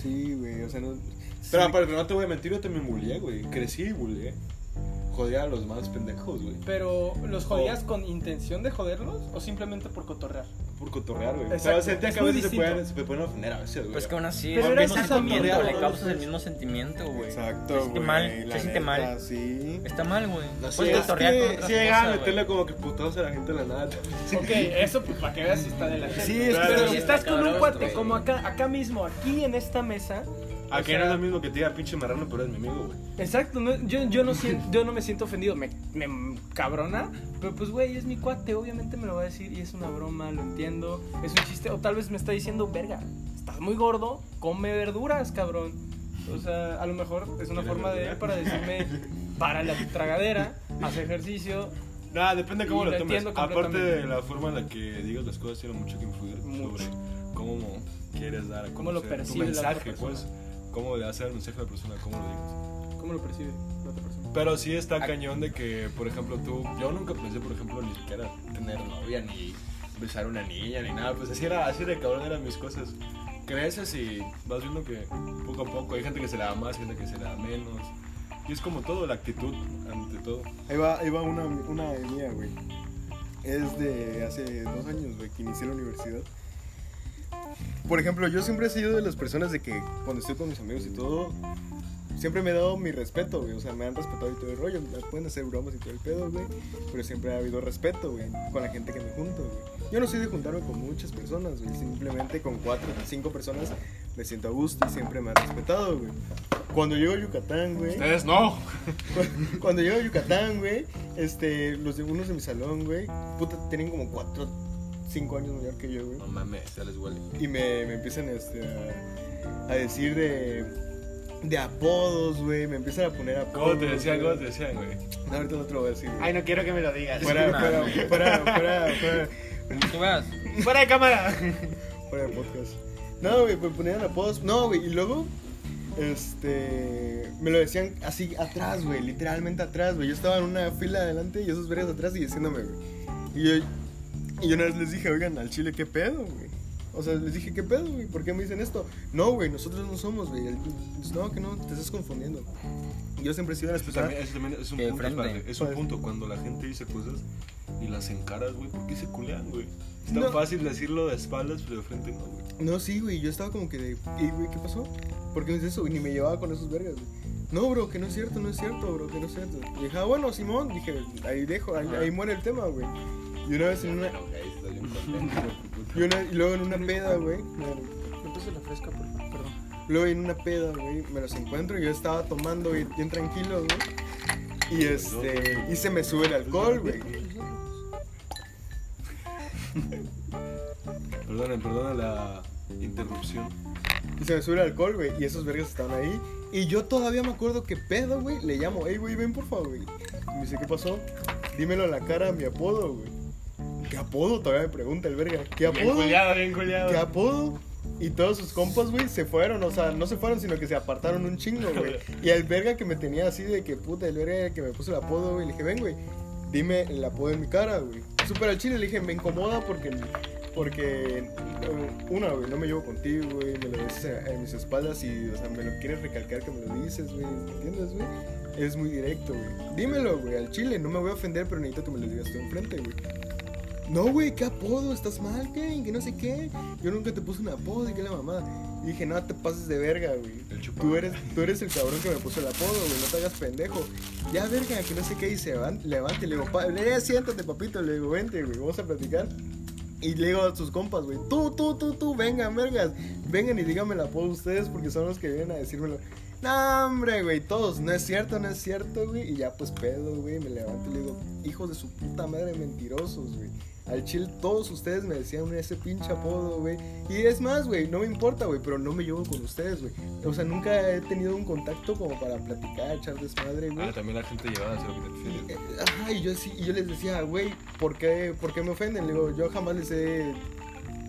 Sí, güey, o sea, no... Pero sí, aparte, no te voy a mentir, yo también bullié, güey. Crecí y bullié. Jodía a los más pendejos, güey. Pero, ¿los jodías con intención de joderlos o simplemente por cotorrear? Por cotorrear, güey. Exacto, Pero sentía que a veces se pueden, se pueden ofender a veces, güey. Pues que aún así, Pero es el sentimiento, le causas el mismo sentimiento, güey. Exacto, güey. mal, la se siente mal. Sí. Está mal, güey. No, sí, Puedes es que sí llegaba a meterle como que putazos a la gente de la nada. Sí. Ok, eso pues para que veas si está de la Sí, es Claro, Pero sí si está estás con un cuate como acá, acá mismo, aquí en esta mesa. A que no sea, es lo mismo que te diga pinche marrano, pero es mi amigo, güey. Exacto, no- yo, yo, no siento, yo no me siento ofendido, me, me cabrona, pero pues güey, es mi cuate, obviamente me lo va a decir y es una broma, lo entiendo, es un chiste, o tal vez me está diciendo, verga, estás muy gordo, come verduras, cabrón. O sea, a lo mejor es una ¿Quiere forma de él para decirme, para la tragadera, haz ejercicio, Nada, depende de cómo lo lo tomes. Aparte de la forma en la que digas las cosas, tiene mucho que influir Mucho. sobre cómo quieres dar a Cómo lo conocer percibe tu la mensaje, pues. Cómo le hace el mensaje a la persona, cómo lo digas. ¿cómo lo percibe la otra persona? Pero sí está cañón de que, por ejemplo, tú. Yo nunca pensé, por ejemplo, ni siquiera tener novia, ni besar a una niña, ni nada. Pues así era, así de cabrón eran mis cosas. Creces y vas viendo que poco a poco hay gente que se le da más, gente que se le da menos. Y es como todo, la actitud ante todo. Ahí va, ahí va una, una mía, güey. Es de hace dos años, güey, que inicié la universidad. Por ejemplo, yo siempre he sido de las personas de que cuando estoy con mis amigos y todo, siempre me he dado mi respeto, güey. O sea, me han respetado y todo el rollo. Me pueden hacer bromas y todo el pedo, güey. Pero siempre ha habido respeto, güey, con la gente que me junto, güey. Yo no soy de juntarme con muchas personas, güey. Simplemente con cuatro cinco personas me siento a gusto y siempre me han respetado, güey. Cuando llego a Yucatán, güey. Ustedes no. Cuando llego a Yucatán, güey, este, los de unos de mi salón, güey, puta, tienen como 4, 5 años mayor que yo, güey. No mames, ya les huele. Y me, me empiezan este, a, a decir de, de apodos, güey, me empiezan a poner apodos. ¿Cómo te decían? güey. ¿Cómo te decían, güey? No, ahorita no te lo voy a decir, güey. no quiero que me lo digas. Fuera, Nah, fuera, güey. fuera, fuera, fuera, veas. ¡Fuera de cámara! fuera de podcast. No, güey, me ponían apodos. No, güey, y luego, este, me lo decían así atrás, güey, literalmente atrás, güey. Yo estaba en una fila adelante y esos vergas atrás y diciéndome, güey. Y yo, y yo una vez les dije, oigan, al chile, ¿qué pedo, güey? O sea, les dije, ¿qué pedo, güey? ¿Por qué me dicen esto? No, güey, nosotros no somos, güey. El- No, que no, te estás confundiendo. Yo siempre he sido las Eso personas. también, eso también es un punto, espérate, es un Pues- punto cuando la gente dice cosas y las encaras, güey, ¿por qué se culean, güey? Es tan No. fácil decirlo de espaldas, pero de frente no, güey. No, sí, güey, yo estaba como que de, "Ey, güey, ¿qué pasó? ¿Por qué me dices eso? Y ni me llevaba con esos vergas, güey. No, bro, que no es cierto, no es cierto, bro, que no es cierto. Y dije, ah, bueno, Simón, dije, ahí dejo, ahí, ahí muere el tema, güey. Y una vez en una, y, una- y luego en una peda, güey, Entonces la fresca, por favor, perdón. luego en una peda, güey, me los encuentro y yo estaba tomando, güey, bien tranquilo, güey. Y este, y se me sube el alcohol, güey. Perdonen, perdonen la interrupción. Y se me sube el alcohol, güey. Y esos vergas estaban ahí. Y yo todavía me acuerdo que pedo, güey. Le llamo, hey, güey, ven por favor, güey. Y me dice, ¿qué pasó? Dímelo a la cara a mi apodo, güey. ¿Qué apodo? Todavía me pregunta el verga. ¿Qué Bien apodo? culiado, bien culiado. ¿Qué apodo? Y todos sus compas, güey, se fueron. O sea, no se fueron, sino que se apartaron un chingo, güey. Y el verga que me tenía así de que puta, el verga que me puso el apodo, güey. Le dije, ven, güey, dime el apodo en mi cara, güey. Súper al chile, le dije, me incomoda porque Porque, una, güey, no me llevo contigo, güey, me lo dices en mis espaldas y, o sea, me lo quieres recalcar que me lo dices, güey, ¿entiendes, güey? Es muy directo, güey. Dímelo, güey, al chile, no me voy a ofender, pero necesito que me lo digas tú enfrente, güey. No, güey, ¿qué apodo? ¿Estás mal, qué? Que no sé qué. Yo nunca te puse un apodo y qué la mamada. Y dije, no te pases de verga, güey. Tú eres, tú eres el cabrón que me puso el apodo, güey. No te hagas pendejo. Ya, verga, que no sé qué. Y se van, levante. Le digo, pa, le, siéntate, papito. Le digo, vente, güey. Vamos a platicar. Y le digo a sus compas, güey. Tú, tú, tú, tú. Vengan, vergas. Vengan y díganme el apodo ustedes porque son los que vienen a decírmelo. No, hombre, güey. Todos. No es cierto, no es cierto, güey. Y ya, pues pedo, güey. Me levanto y le digo, hijos de su puta madre, mentirosos, güey. Al chill, todos ustedes me decían ese pinche apodo, güey. Y es más, güey, no me importa, güey, pero no me llevo con ustedes, güey. O sea, nunca he tenido un contacto como para platicar, echar desmadre, güey. Ah, también la gente llevaba a hacer lo que te Y, eh, Ajá, y yo, sí, y yo les decía, güey, ¿por qué, ¿por qué me ofenden? Le digo, yo jamás les he,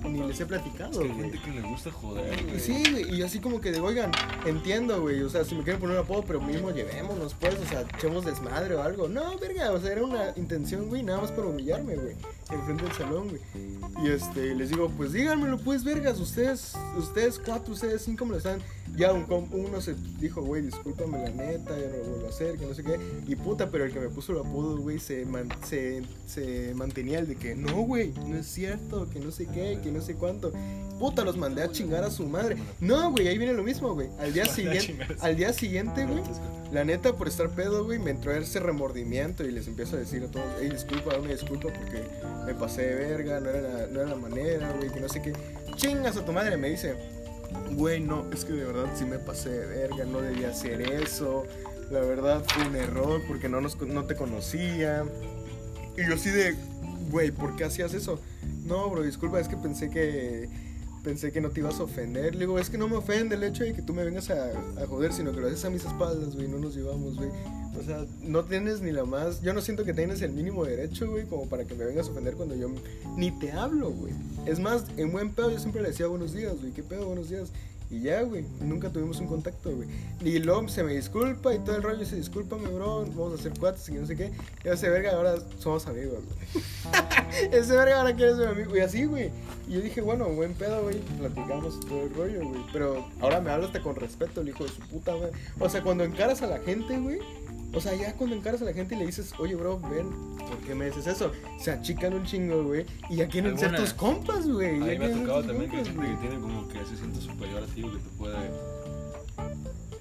ni les he platicado, Es que hay gente que le gusta joder, güey. Sí, güey, y yo así como que de, oigan, entiendo, güey, o sea, si me quieren poner un apodo, pero mismo llevémonos, pues, o sea, echemos desmadre o algo. No, verga, o sea, era una intención, güey, nada más para humillarme, güey, enfrente del salón, güey. Y este, les digo, pues díganmelo, pues, vergas, ustedes, ustedes cuatro, ustedes cinco me lo están. Ya un uno se dijo, güey, discúlpame la neta, ya no lo vuelvo a hacer, que no sé qué. Y puta, pero el que me puso el apodo, güey, se, man- se, se mantenía el de que, no, güey, no es cierto, que no sé qué, que no sé cuánto. Puta, los mandé a chingar a su madre. No, güey, ahí viene lo mismo, güey. Al día siguiente, al día siguiente, güey, la neta, por estar pedo, güey, me entró ese remordimiento y les empiezo a decir a todos, hey, disculpa, una disculpa porque me pasé de verga, no era la, no era la manera, güey, que no sé qué. Chingas a tu madre, me dice, güey, no, es que de verdad sí me pasé de verga, no debía hacer eso, la verdad fue un error porque no, nos, no te conocía. Y yo así de, güey, ¿por qué hacías eso? No, bro, disculpa, es que pensé que pensé que no te ibas a ofender. Le digo, es que no me ofende el hecho de que tú me vengas a, a joder, sino que lo haces a mis espaldas, güey, no nos llevamos, güey. O sea, no tienes ni la más, yo no siento que tienes el mínimo derecho, güey, como para que me vengas a ofender cuando yo ni te hablo, güey. Es más, en buen pedo yo siempre le decía buenos días, güey, ¿qué pedo, buenos días? Y ya, güey, nunca tuvimos un contacto, güey. Y luego se me disculpa y todo el rollo dice, discúlpame, bro, vamos a hacer cuates y no sé qué. Y ese verga, ahora somos amigos, güey. ese verga ahora quiere ser mi amigo. Y así, güey. Y yo dije, bueno, buen pedo, güey, platicamos todo el rollo, güey. Pero ahora me habla hasta con respeto, el hijo de su puta, güey. O sea, cuando encaras a la gente, güey. O sea, ya cuando encaras a la gente y le dices, oye, bro, ven, ¿por qué me dices eso? Se achican un chingo, güey. Y ya quieren ser tus compas, güey. A mí me ha tocado también que hay gente que tiene como que se siente superior a ti o que te puede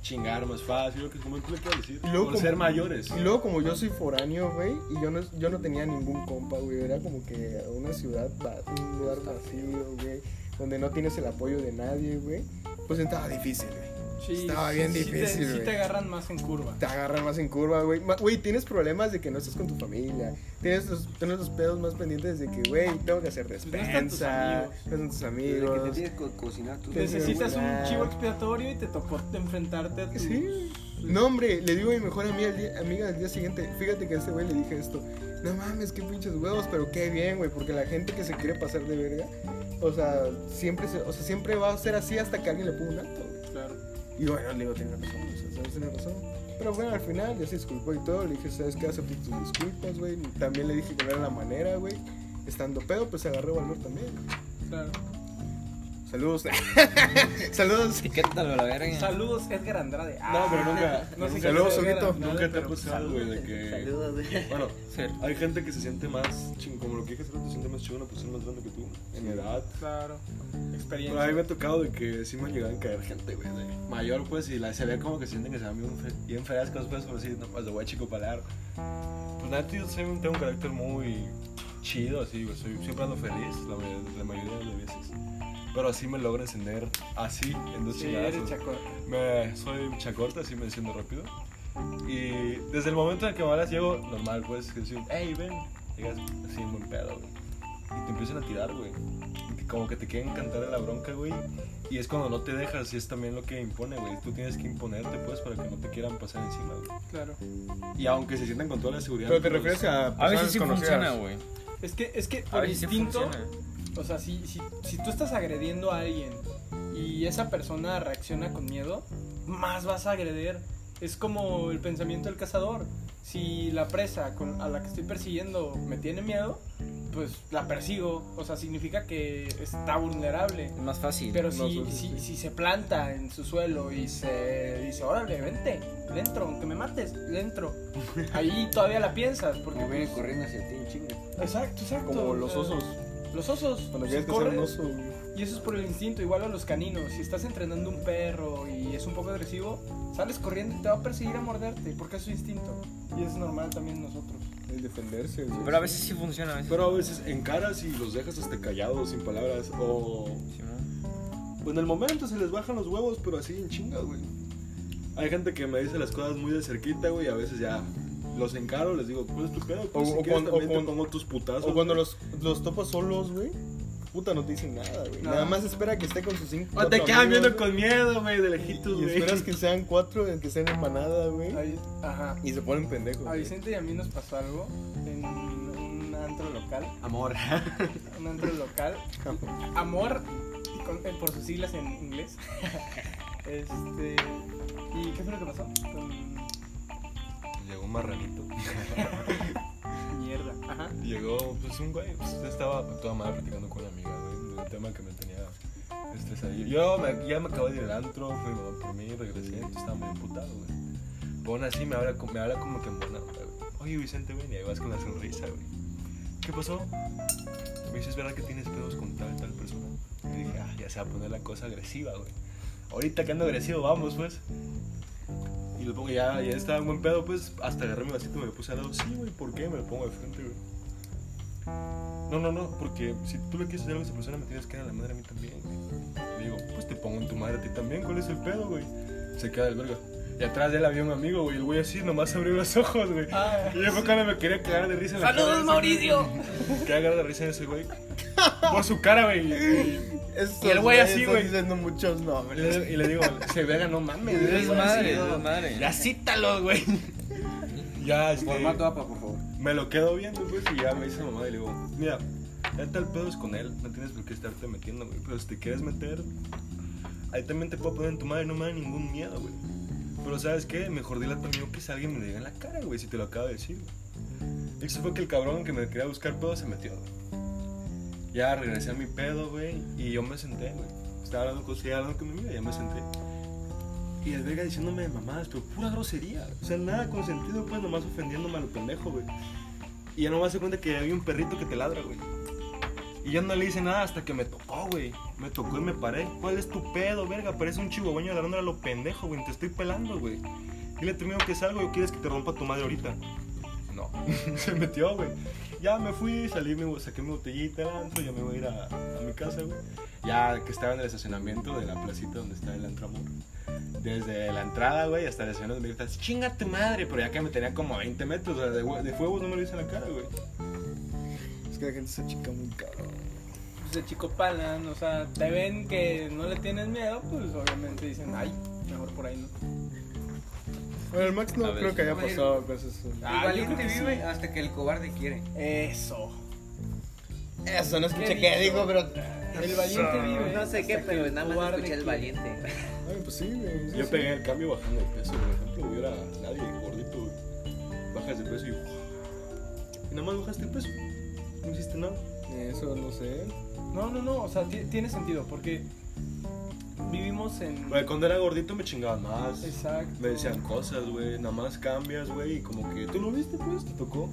chingar más fácil, o que como tú le quieras decir. Y luego Por como- ser mayores. Y luego como yo soy foráneo, güey, y yo no, yo no tenía ningún compa, güey, era como que una ciudad, un lugar vacío, güey, donde no tienes el apoyo de nadie, güey, pues estaba difícil, güey. Sí, Estaba bien sí difícil, Te, sí güey. te agarran más en curva. Te agarran más en curva, güey. Güey, tienes problemas de que no estás con tu familia. Tienes los, tienes los pedos más pendientes de que, güey, tengo que hacer no están tus despensa. amigos. No están tus Desde que te amigos. tienes que co- cocinar. Te- Necesitas güey. un chivo expiatorio y te tocó enfrentarte a tu... Sí. No, hombre, le digo a mi mejor amiga, al día- amiga del día siguiente, fíjate que a este güey le dije esto. No mames, qué pinches huevos, pero qué bien, güey, porque la gente que se quiere pasar de verga, o sea, siempre, se- o sea, siempre va a ser así hasta que alguien le ponga un alto, güey. Y bueno, le digo, tiene razón, o sea, ¿sabes? Tiene razón. Pero bueno, al final ya se disculpó y todo. Le dije, ¿sabes qué? Acepto tus disculpas, güey. También le dije que no era la manera, güey. Estando pedo, pues agarré valor también. Claro. Saludos. Saludos. Etiquétalo a la verga. Saludos, Edgar Andrade. No, pero nunca- No sé nunca- qué Saludos. Andrade, Nunca te ha pero pasado, güey, de que. Saludos, güey. Bueno, hay gente que se siente más ching, como lo que dije hace rato, se siente más chido una persona más grande que tú, en edad. Claro. Pero Experiencia. a mí me ha tocado de que sí me han llegado a caer gente, güey, de mayor, pues, y la, se ve como que sienten que se van bien, fe- bien frescos, pues, por así, no, pues, de güey chico palar. Pues nada, yo soy un- tengo un carácter muy chido, así, güey, soy, siempre ando feliz, la, la mayoría de las veces. Pero así me logro encender, así, en dos Sí, eres chingadazos. chacor. Me, soy chacorta, así me enciendo rápido. Y desde el momento en que me hablas, llego normal, pues, que decir, hey, ven. Llegas así en buen pedo, güey. Y te empiezan a tirar, güey. Como que te quieren cantar en la bronca, güey. Y es cuando no te dejas, y es también lo que impone, güey. Tú tienes que imponerte, pues, para que no te quieran pasar encima, güey. Claro. Y aunque se sientan con toda la seguridad. Pero te pues, refieres a. A veces sí funciona, güey. Es que, es que por instinto, o sea, si, si, si tú estás agrediendo a alguien y esa persona reacciona con miedo, más vas a agredir. Es como el pensamiento del cazador. Si la presa con- a la que estoy persiguiendo me tiene miedo, pues la persigo. O sea, significa que está vulnerable. Es más fácil. Pero No, si, si, sí. si se planta en su suelo y se dice, órale, vente, le entro, aunque me mates, le entro. Ahí todavía la piensas, porque... Porque vienen pues, corriendo hacia ti en chinga. Exacto, exacto. Como los osos. Los osos. Cuando quieres cazar un corren, oso. Y eso es por el instinto, igual a los caninos. Si estás entrenando un perro y es un poco agresivo, sales corriendo y te va a perseguir a morderte, porque es su instinto. Y es normal también nosotros. Es defenderse. Pero a veces sí funciona. A veces. Pero a veces encaras y los dejas hasta callados, sin palabras. O Simón. pues en el momento se les bajan los huevos, pero así en chinga, güey. Hay gente que me dice las cosas muy de cerquita, güey, y a veces ya los encaro, les digo, ¿cuál es tu pedo? Pues, O- si o quieres cuando- o te cuando- pongo tus putazos. O cuando los, los topas solos, güey. Puta, no te dicen nada, güey. No. Nada más espera que esté con sus cinco. O te quedan viendo güey, con miedo, güey, de lejitos, Y güey. esperas que sean cuatro, que estén en manada, güey. Ajá. Y se ponen pendejos. A. Vicente y a mí nos pasó algo en un antro local. Amor. Un antro local. Amor, con- eh, por sus siglas en inglés. este. ¿Y qué fue lo que pasó? Con Llegó un marranito. mierda. Ajá. Llegó, pues un güey, pues estaba toda madre platicando con una amiga, güey, de un tema que me tenía estresado. Yo me- ya me acabo de ir al antro, fui mamá por mí, regresé, estaba muy emputado, güey. Pero aún así me habla, me habla como que en buena onda, güey. Oye, Vicente, ven, y ahí vas con la sonrisa, güey. ¿Qué pasó? Me dices, ¿verdad que tienes pedos con tal, tal persona? Y dije, ah, ya se va a poner la cosa agresiva, güey. Ahorita que ando agresivo, vamos, pues. Y pongo, ya, ya estaba en buen pedo, pues, hasta agarré mi vasito y me lo puse al lado. Sí, güey, ¿por qué? Me lo pongo de frente, güey. No, no, no, porque si tú le quieres hacer algo a esa persona, me tienes que dar a la madre a mí también, güey. Le digo, pues te pongo en tu madre a ti también, ¿cuál es el pedo, güey? Se queda del verga. Y atrás de él había un amigo, güey, el güey así nomás abrió los ojos, güey. Ah. Y yo fue cuando me quería cagar de risa en la ¡Saludos, cara Mauricio! Quería cagar de risa en ese güey. Por su cara, güey. Y, el güey así, güey. diciendo muchos nombres. y le digo, se verga, no mames. Es güey, madre, es madre. Ya cítalo, güey. Ya, este. Formato APA, por favor. Me lo quedo viendo, pues, y ya me dice mamá y le digo, mira, ya tal pedo es con él, no tienes por qué estarte metiendo, güey. Pero si te quieres meter, ahí también te puedo poner en tu madre, no me da ningún miedo, güey. Pero ¿sabes qué? Mejor dile a tu amigo que si alguien me lo diga en la cara, güey, si te lo acabo de decir, güey. Y eso fue que el cabrón que me quería buscar pedo se metió, güey. Ya regresé a mi pedo, güey, y yo me senté, güey. Estaba hablando con, hablando con mi amiga, ya me senté. Y el verga diciéndome mamadas, pero pura grosería. O sea, nada con sentido, pues nomás ofendiéndome a lo pendejo, güey. Y ya no me hace cuenta que había un perrito que te ladra, güey. Y yo no le hice nada hasta que me tocó, güey. Me tocó y me paré. ¿Cuál es tu pedo, verga? Parece un chihuahueño ladrándole a lo pendejo, güey. Te estoy pelando, güey. Dile a tu que es algo y quieres que te rompa tu madre ahorita. No. Se metió, güey. Ya me fui, salí, me, saqué mi botellita del antro, ya me voy a ir a, a mi casa, güey. Ya que estaba en el estacionamiento de la placita donde está el antro amor. Desde la entrada, güey, hasta el estacionamiento me gritas, chinga tu madre, pero ya que me tenía como a 20 metros, o sea, de, de fuegos no me lo hice en la cara, güey. Es que la gente se chica muy cabrón. Pues de chico palan, o sea, te ven que no le tienes miedo, pues obviamente dicen, ay, mejor por ahí no. Bueno, el Max no creo que haya pasado cosas. El valiente vive hasta que el cobarde quiere. Eso. Eso, no escuché ¿Qué dijo, pero. El valiente vive. No sé qué, pero el nada más escuché el valiente. Ay, pues sí, Yo sí. pegué el cambio bajando de peso, por ejemplo, hubiera nadie gordito. Bajas de peso y. Y nada más bajaste de peso. No hiciste nada. Eso no sé. No, no, no, o sea, ti- tiene sentido, porque vivimos en... Güey, cuando era gordito me chingaban más. Exacto. Me decían cosas, güey. Nada más cambias, güey. Y como que tú lo viste, pues, te tocó.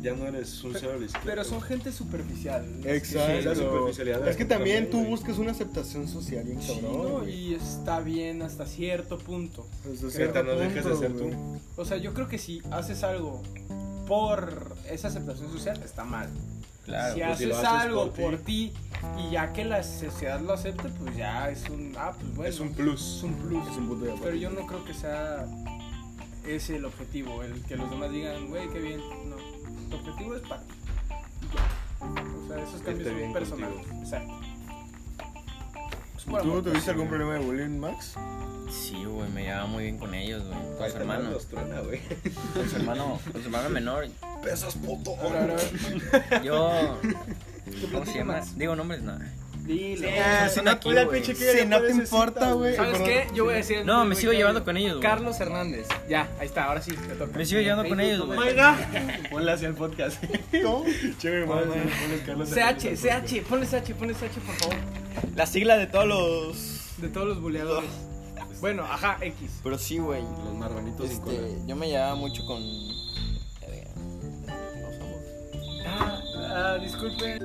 Ya no eres un cero Pero son gente superficial. Exacto. la superficialidad es que también tú buscas una aceptación social bien Sí, cabrón. ¿no? Y está bien hasta cierto punto. Desde Que cierto no dejes de ser tú. O sea, yo creo que si haces algo por esa aceptación social, está mal. Claro. si pues, haces algo por ti. por ti y ya que la sociedad lo acepte, pues ya es un... Ah, pues bueno. Es un plus. es un plus. Es un punto de acuerdo. Pero yo no creo que sea ese el objetivo, el que los demás digan, güey, qué bien. No, tu objetivo es para ti. O sea, esos cambios son personales. Exacto. Por ¿Tú amor, tuviste algún problema de bullying, Max? Sí, güey, me llevaba muy bien con ellos, güey. Con su te hermano. los truena, güey. Con su hermano, con su hermano menor. Pesas puto. Yo. ¿Qué ¿Cómo se llama? más? Digo nombres, nada. Dilo. Ah, si no- te importa, güey. ¿Sabes qué? Yo voy a decir. No, me sigo llevando con ellos. Carlos Hernández. Ya, ahí está, ahora sí, me toca. Me sigo llevando con ellos, güey. Ponle hacia el podcast. ¿Cómo? Chévere, ponle Carlos CH, CH, ponle CH, ponle CH, por favor. La sigla de todos los. De todos los buleadores. Bueno, ajá, X. Pero sí, güey. Los marranitos sin cola. Este, yo me llevaba mucho con. Ojos. Ah, ah, disculpe.